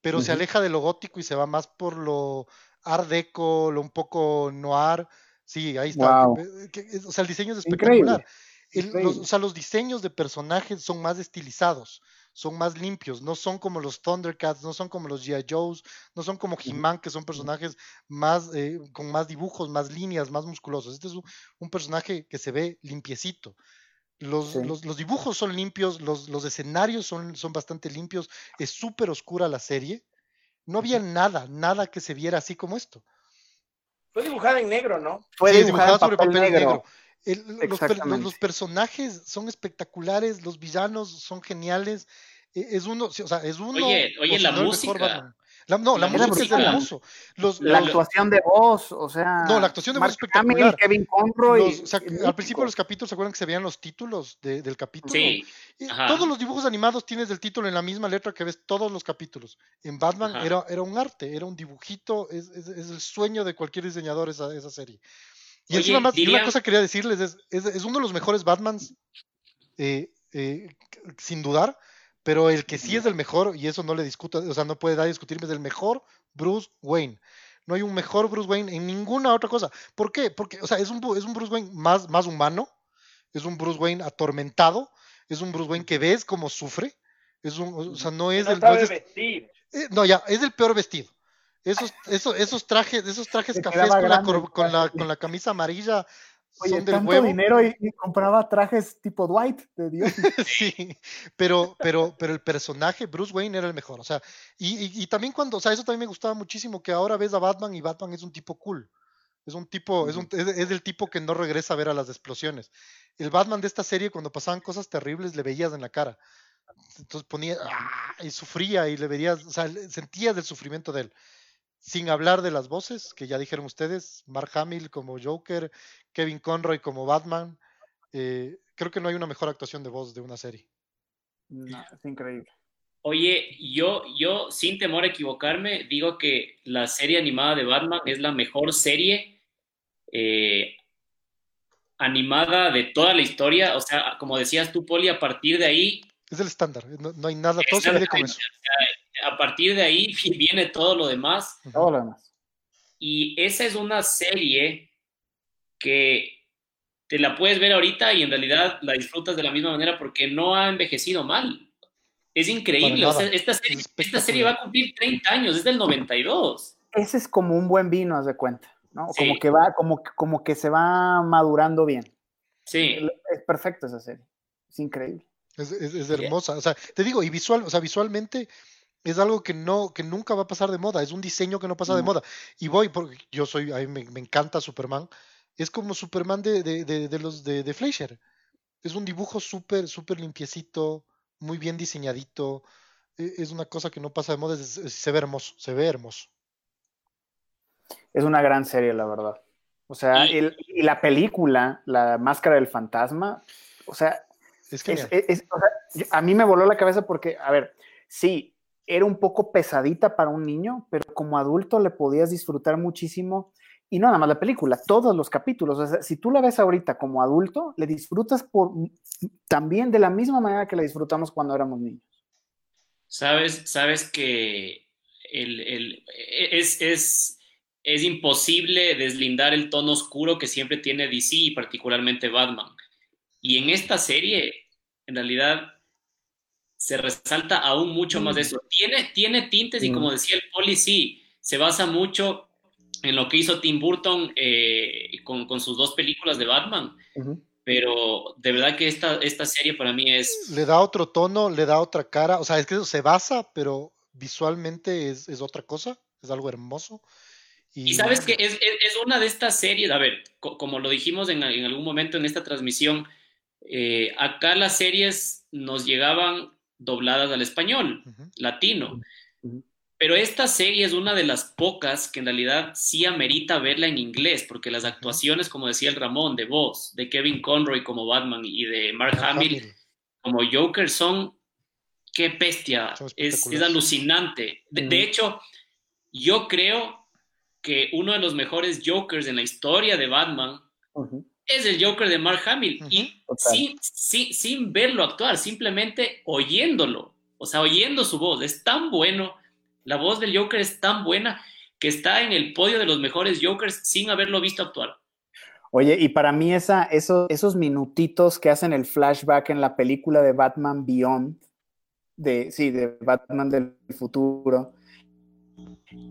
pero se aleja de lo gótico y se va más por lo art deco, lo un poco noir. Sí, ahí está. Eh, es- o sea, el diseño es espectacular. El- los, o sea, los diseños de personajes son más estilizados, son más limpios, no son como los Thundercats, no son como los G.I. Joes, no son como He-Man, que son personajes más, eh, con más dibujos, más líneas, más musculosos. Este es un, un personaje que se ve limpiecito. Los, Sí. los- los dibujos son limpios, los, los escenarios son, son bastante limpios, es súper oscura la serie. No había nada, nada que se viera así como esto. Fue dibujada en negro, ¿no? Fue Sí, dibujada en sobre papel negro. El- los, los- personajes son espectaculares, los villanos son geniales. eh, Es uno, o sea, es uno. Oye, oye, la música. La- no, la, La música es hermoso. Los, La los- actuación de voz, o sea. No, la actuación de voz Mark es espectacular. Hamill, Kevin Conroy. los- o sea, es al principio de los capítulos, ¿se acuerdan que se veían los títulos de- del capítulo? Sí. Todos los dibujos animados tienes el título en la misma letra que ves todos los capítulos. En Batman Ajá. era, era un arte, era un dibujito, es, es- es el sueño de cualquier diseñador esa, esa serie. Y Oye, encima más, y una cosa que quería decirles es, es, es uno de los mejores Batmans, eh, eh, sin dudar, pero el que sí es el mejor, y eso no le discuto, o sea, no puede dar a discutirme, es el mejor Bruce Wayne. No hay un mejor Bruce Wayne en ninguna otra cosa. ¿Por qué? Porque, o sea, es un, es un Bruce Wayne más, más humano, es un Bruce Wayne atormentado, es un Bruce Wayne que ves cómo sufre, es un, o sea, no es no el, no sabe es- vestir. eh, no, ya, es el peor vestido. Esos, esos, esos trajes, esos trajes cafés con la, con la, con la camisa amarilla Oye, son del tanto huevo. dinero y, y compraba trajes tipo Dwight, de Dios. <laughs> Sí, pero, pero, pero el personaje, Bruce Wayne, era el mejor. O sea, y, y- y también cuando, o sea, eso también me gustaba muchísimo, que ahora ves a Batman y Batman es un tipo cool. Es un tipo, es, un, es, es el tipo que no regresa a ver a las explosiones. El Batman de esta serie, cuando pasaban cosas terribles, le veías en la cara. Entonces ponía ¡ah! y sufría y le verías, o sea, sentías el sufrimiento de él. Sin hablar de las voces, que ya dijeron ustedes, Mark Hamill como Joker, Kevin Conroy como Batman. eh, creo que no hay una mejor actuación de voz de una serie. No, es increíble. Oye, yo, yo, sin temor a equivocarme, digo que la serie animada de Batman es la mejor serie eh, animada de toda la historia. O sea, como decías tú, Poli, a partir de ahí. Es el estándar, no, hay nada, todo se viene con eso. A partir de ahí <laughs> viene todo lo demás. Todo lo demás. Y esa es una serie que te la puedes ver ahorita y en realidad la disfrutas de la misma manera porque no ha envejecido mal. Es increíble. esta, serie, va a cumplir 30 años, es del 92. Ese es como un buen vino, haz de cuenta, ¿no? Como que va, como, como que se va madurando bien. Sí. Es perfecto esa serie. Es increíble. Es, hermosa. O sea, te digo, y visual, o sea, visualmente es algo que no, que nunca va a pasar de moda. Es un diseño que no pasa de moda. Y voy, porque yo soy, a mí me, encanta Superman. Es como Superman de, de los de, Fleischer. Es un dibujo súper, súper limpiecito muy bien diseñadito. E, es una cosa que no pasa de moda, se ve hermoso, se ve hermoso. Es una gran serie, la verdad. O sea, y, la película, La Máscara del Fantasma, o sea, es, a mí me voló la cabeza porque, a ver, sí, era un poco pesadita para un niño, pero como adulto le podías disfrutar muchísimo y no nada más la película, todos los capítulos. Si tú la ves ahorita como adulto, le disfrutas por, también de la misma manera que la disfrutamos cuando éramos niños. Sabes, sabes que es, es, es imposible deslindar el tono oscuro que siempre tiene DC y particularmente Batman. Y en esta serie, en realidad, se resalta aún mucho más de mm. eso. Tiene, tiene tintes y como mm. decía el poli, sí, se basa mucho en lo que hizo Tim Burton eh, con, sus dos películas de Batman. Pero de verdad que esta, esta serie para mí es... Le da otro tono, le da otra cara. O sea, es que se basa, pero visualmente es, otra cosa. Es algo hermoso. Y, sabes que es, una de estas series, a ver, como lo dijimos en, algún momento en esta transmisión, eh, acá las series nos llegaban dobladas al español, latino. Pero esta serie es una de las pocas que en realidad sí amerita verla en inglés, porque las actuaciones, como decía el Ramón, de voz, de Kevin Conroy como Batman y de Mark Hamill como Joker son, qué bestia, es, alucinante. De, hecho, yo creo que uno de los mejores Jokers en la historia de Batman es el Joker de Mark Hamill. Y sin, sin verlo actuar, simplemente oyéndolo, o sea, oyendo su voz, es tan bueno la voz del Joker es tan buena que está en el podio de los mejores Jokers sin haberlo visto actuar. Oye, y para mí esa, esos minutitos que hacen el flashback en la película de Batman Beyond, de, sí, de Batman del futuro,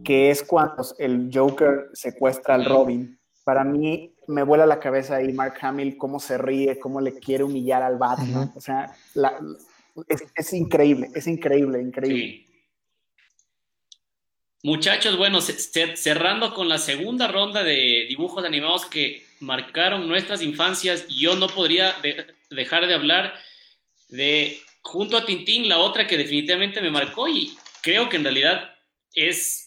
que es cuando el Joker secuestra al Robin. Para mí me vuela la cabeza ahí Mark Hamill, cómo se ríe, cómo le quiere humillar al Batman. O sea, es, increíble, es increíble, increíble. Muchachos, bueno, cerrando con la segunda ronda de dibujos animados que marcaron nuestras infancias, yo no podría dejar de hablar de, junto a Tintín, la otra que definitivamente me marcó y creo que en realidad es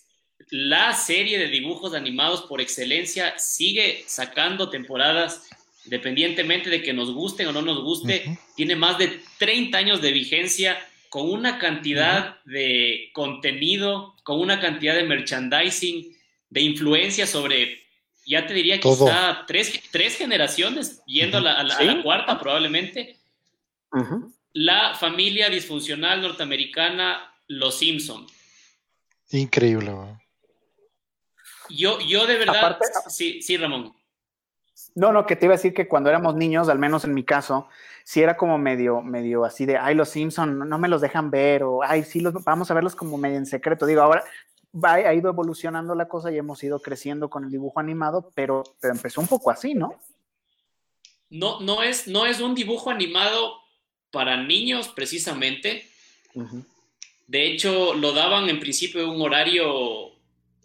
la serie de dibujos animados por excelencia, sigue sacando temporadas independientemente de que nos guste o no nos guste, tiene más de 30 años de vigencia con una cantidad de contenido, con una cantidad de merchandising, de influencia sobre, ya te diría que está tres, tres generaciones, yendo a, la, cuarta probablemente. La familia disfuncional norteamericana, Los Simpson. Increíble. Yo, yo de verdad, sí, sí, Ramón. No, no, que te iba a decir que cuando éramos niños, al menos en mi caso, sí era como medio, medio así de, ay, los Simpson no me los dejan ver, o ay, sí, los, vamos a verlos como medio en secreto. Digo, ahora va, ha ido evolucionando la cosa y hemos ido creciendo con el dibujo animado, pero, pero empezó un poco así, ¿no? No, no es, no es un dibujo animado para niños precisamente. De hecho, lo daban en principio en un horario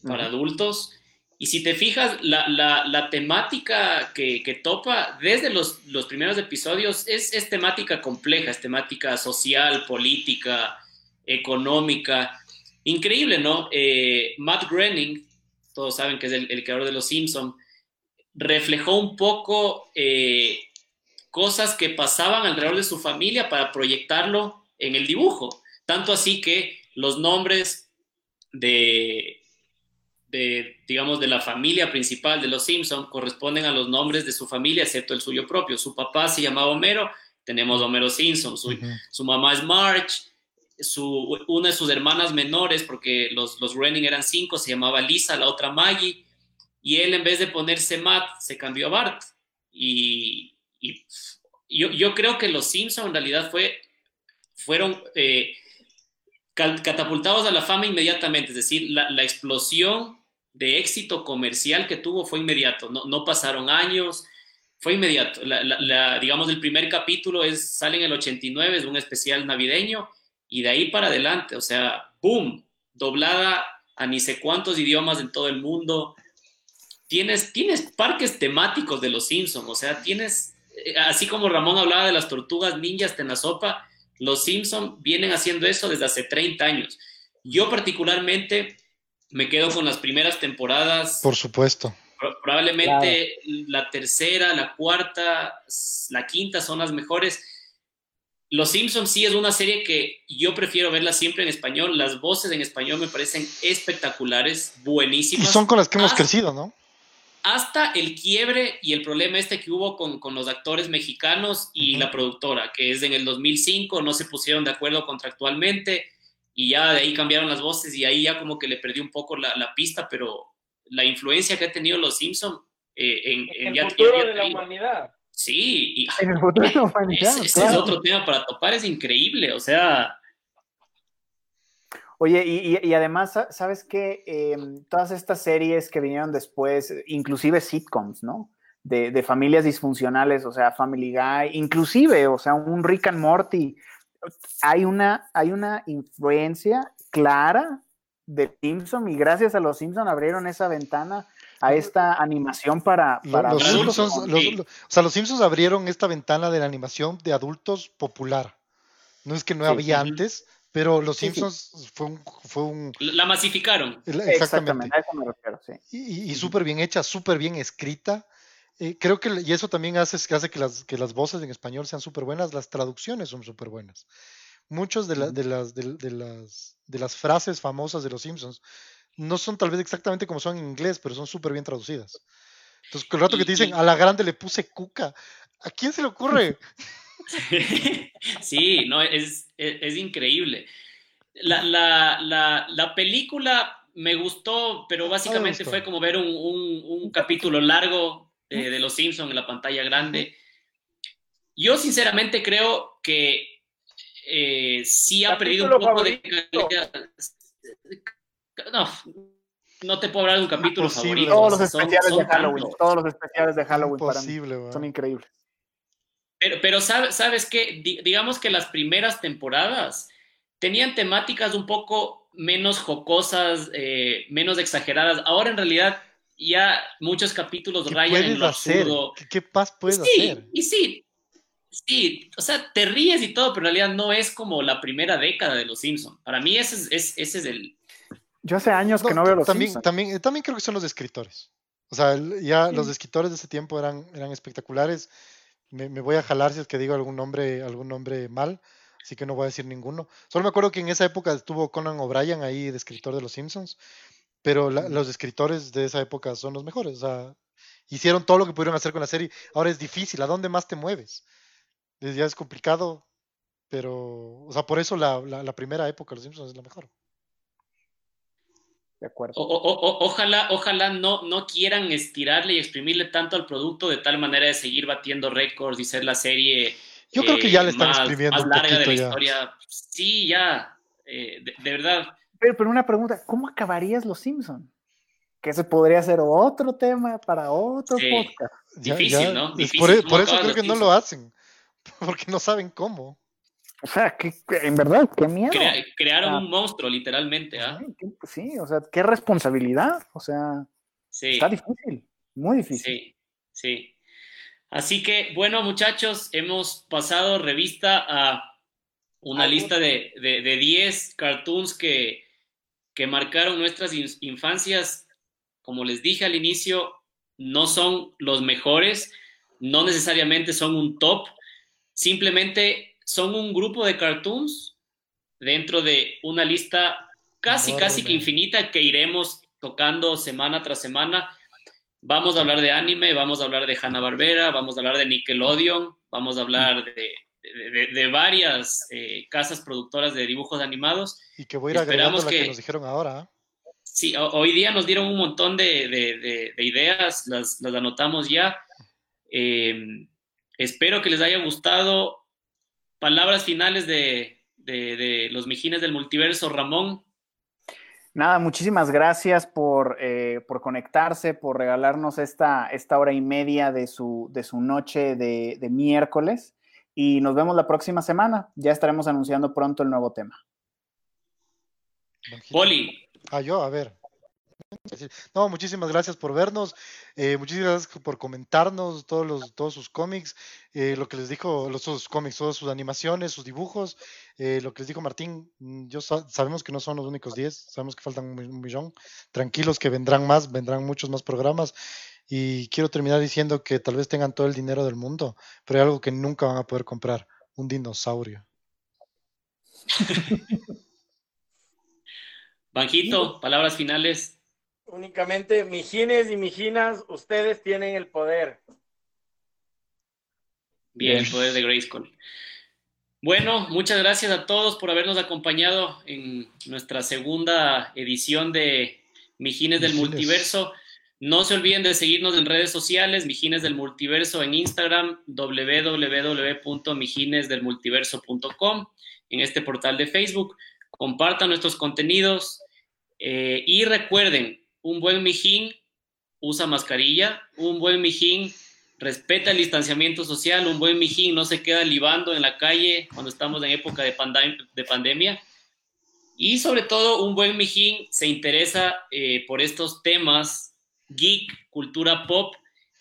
para adultos y si te fijas, la, temática que, topa desde los, primeros episodios es, temática compleja, es temática social, política, económica. Increíble, ¿no? Eh, Matt Groening, todos saben que es el, creador de Los Simpson, reflejó un poco eh, cosas que pasaban alrededor de su familia para proyectarlo en el dibujo. Tanto así que los nombres de, de, digamos, de la familia principal de los Simpson corresponden a los nombres de su familia, excepto el suyo propio. Su papá se llamaba Homero, tenemos Homero Simpson, su, su mamá es Marge, su, una de sus hermanas menores, porque los, los Renning eran cinco, se llamaba Lisa, la otra Maggie, y él en vez de ponerse Matt, se cambió a Bart. Y, y yo, yo, creo que los Simpson en realidad fue, fueron eh, catapultados a la fama inmediatamente, es decir, la, la, explosión de éxito comercial que tuvo fue inmediato, no, no pasaron años, fue inmediato. La, digamos, el primer capítulo es, sale en el 89, es un especial navideño, y de ahí para adelante, o sea, ¡boom! Doblada a ni sé cuántos idiomas en todo el mundo. Tienes, tienes parques temáticos de los Simpsons, o sea, tienes, eh, así como Ramón hablaba de las tortugas ninjas en la sopa, los Simpsons vienen haciendo eso desde hace 30 años. Yo particularmente me quedo con las primeras temporadas. Por supuesto. Probablemente la tercera, la cuarta, la quinta son las mejores los Simpsons sí es una serie que yo prefiero verla siempre en español. Las voces en español me parecen espectaculares, buenísimas. Y son con las que hemos crecido, ¿no? Hasta el quiebre y el problema este que hubo con, con los actores mexicanos y la productora, que es en el 2005, no se pusieron de acuerdo contractualmente y ya de ahí cambiaron las voces y ahí ya como que le perdí un poco la, la pista, pero la influencia que ha tenido los Simpsons eh, en, en, el futuro de la <laughs> humanidad. Sí, y, ese, es otro tema para topar, es increíble, o sea... Oye, y, y además, ¿sabes qué? Eh, todas estas series que vinieron después, inclusive sitcoms, ¿no? De, de, familias disfuncionales, o sea, Family Guy, inclusive, o sea, un Rick and Morty, hay una, hay una influencia clara de Simpson y gracias a los Simpson abrieron esa ventana a esta animación para, para los, Simpsons, o sea, los Simpsons abrieron esta ventana de la animación de adultos popular. No es que no había antes, pero los Simpsons Fue, un, fue un... La masificaron. Exactamente. y, y, súper bien hecha, súper bien escrita. Eh, creo que, y eso también hace, hace que, las, que las voces en español sean súper buenas, las traducciones son súper buenas. Muchas de, de, las, de, las, de las frases famosas de los Simpsons no son tal vez exactamente como son en inglés, pero son súper bien traducidas. Entonces, el rato que te dicen, a la grande le puse cuca, ¿a quién se le ocurre? <laughs> sí, no, es, es, increíble. La, la, la, la, película me gustó, pero básicamente fue como ver un, un, un capítulo largo de, de Los Simpsons en la pantalla grande. Yo sinceramente creo que eh, sí ha perdido un poco de calidad no, no te puedo hablar de un capítulo favorito. Todos los especiales de Halloween, todos los especiales de Halloween para mí son increíbles. Pero, pero sabes, sabes que, digamos que las primeras temporadas tenían temáticas un poco menos jocosas, eh, menos exageradas. Ahora en realidad ya muchos capítulos rayan en lo absurdo. ¿Qué, ¿Qué, paz puedes sí, hacer? Y sí, sí, o sea, te ríes y todo, pero en realidad no es como la primera década de Los Simpsons. Para mí ese es, ese es el, yo hace años que no veo los también, También, también creo que son los escritores. O sea, ya los escritores de ese tiempo eran, eran espectaculares. Me, voy a jalar si es que digo algún nombre, algún nombre mal, así que no voy a decir ninguno. Solo me acuerdo que en esa época estuvo Conan O'Brien ahí de escritor de Los Simpsons, pero los escritores de esa época son los mejores. O sea, hicieron todo lo que pudieron hacer con la serie. Ahora es difícil, ¿a dónde más te mueves? Ya es complicado, pero, o sea, por eso la, la primera época de Los Simpsons es la mejor de acuerdo. ojalá, ojalá no, no quieran estirarle y exprimirle tanto al producto de tal manera de seguir batiendo récords y ser la serie. Yo creo que ya le están eh, exprimiendo más larga de la historia. Sí, ya, eh, de, verdad. Pero, pero una pregunta, ¿cómo acabarías Los Simpson? Que ese podría ser otro tema para otro podcast. Difícil, ¿no? Difícil, por, e, por eso creo que no lo hacen, <laughs> porque no saben cómo. O sea, que, en verdad, qué miedo. crearon un monstruo, literalmente. ¿ah? Sí, o sea, qué responsabilidad. O sea, está difícil, muy difícil. Sí, sí. Así que, bueno, muchachos, hemos pasado revista a una lista de 10 cartoons que, que marcaron nuestras infancias. Como les dije al inicio, no son los mejores, no necesariamente son un top, simplemente son un grupo de cartoons dentro de una lista casi, casi que infinita que iremos tocando semana tras semana. Vamos a hablar de anime, vamos a hablar de Hanna-Barbera, vamos a hablar de Nickelodeon, vamos a hablar de, varias eh, casas productoras de dibujos animados. Y que voy a ir agregando que, nos dijeron ahora. ¿ah? Sí, hoy día nos dieron un montón de, ideas, las, anotamos ya. Eh, espero que les haya gustado. Palabras finales de, los Mijines del Multiverso, Ramón. Nada, muchísimas gracias por, eh, por conectarse, por regalarnos esta, esta, hora y media de su, de su noche de, de, miércoles. Y nos vemos la próxima semana. Ya estaremos anunciando pronto el nuevo tema. Poli. Ah, yo, a ver. No, muchísimas gracias por vernos, eh, muchísimas gracias por comentarnos todos los, todos sus cómics, eh, lo que les dijo, los sus cómics, todas sus animaciones, sus dibujos, eh, lo que les dijo Martín, mm, yo sabemos que no son los únicos 10, sabemos que faltan un, millón, tranquilos que vendrán más, vendrán muchos más programas y quiero terminar diciendo que tal vez tengan todo el dinero del mundo, pero hay algo que nunca van a poder comprar, un dinosaurio. <laughs> Banjito, palabras finales únicamente mijines y mijinas, ustedes tienen el poder. Bien, el poder de Grayskull. Bueno, muchas gracias a todos por habernos acompañado en nuestra segunda edición de Mijines del Multiverso. No se olviden de seguirnos en redes sociales, Mijines del Multiverso en Instagram, www.mijinesdelmultiverso.com, en este portal de Facebook. Compartan nuestros contenidos eh, y recuerden, un buen mijín usa mascarilla, un buen mijín respeta el distanciamiento social, un buen mijín no se queda libando en la calle cuando estamos en época de, de pandemia. Y sobre todo, un buen mijín se interesa eh, por estos temas geek, cultura pop,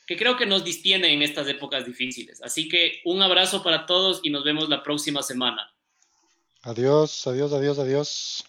que creo que nos distienden en estas épocas difíciles. Así que un abrazo para todos y nos vemos la próxima semana. Adiós, adiós, adiós, adiós.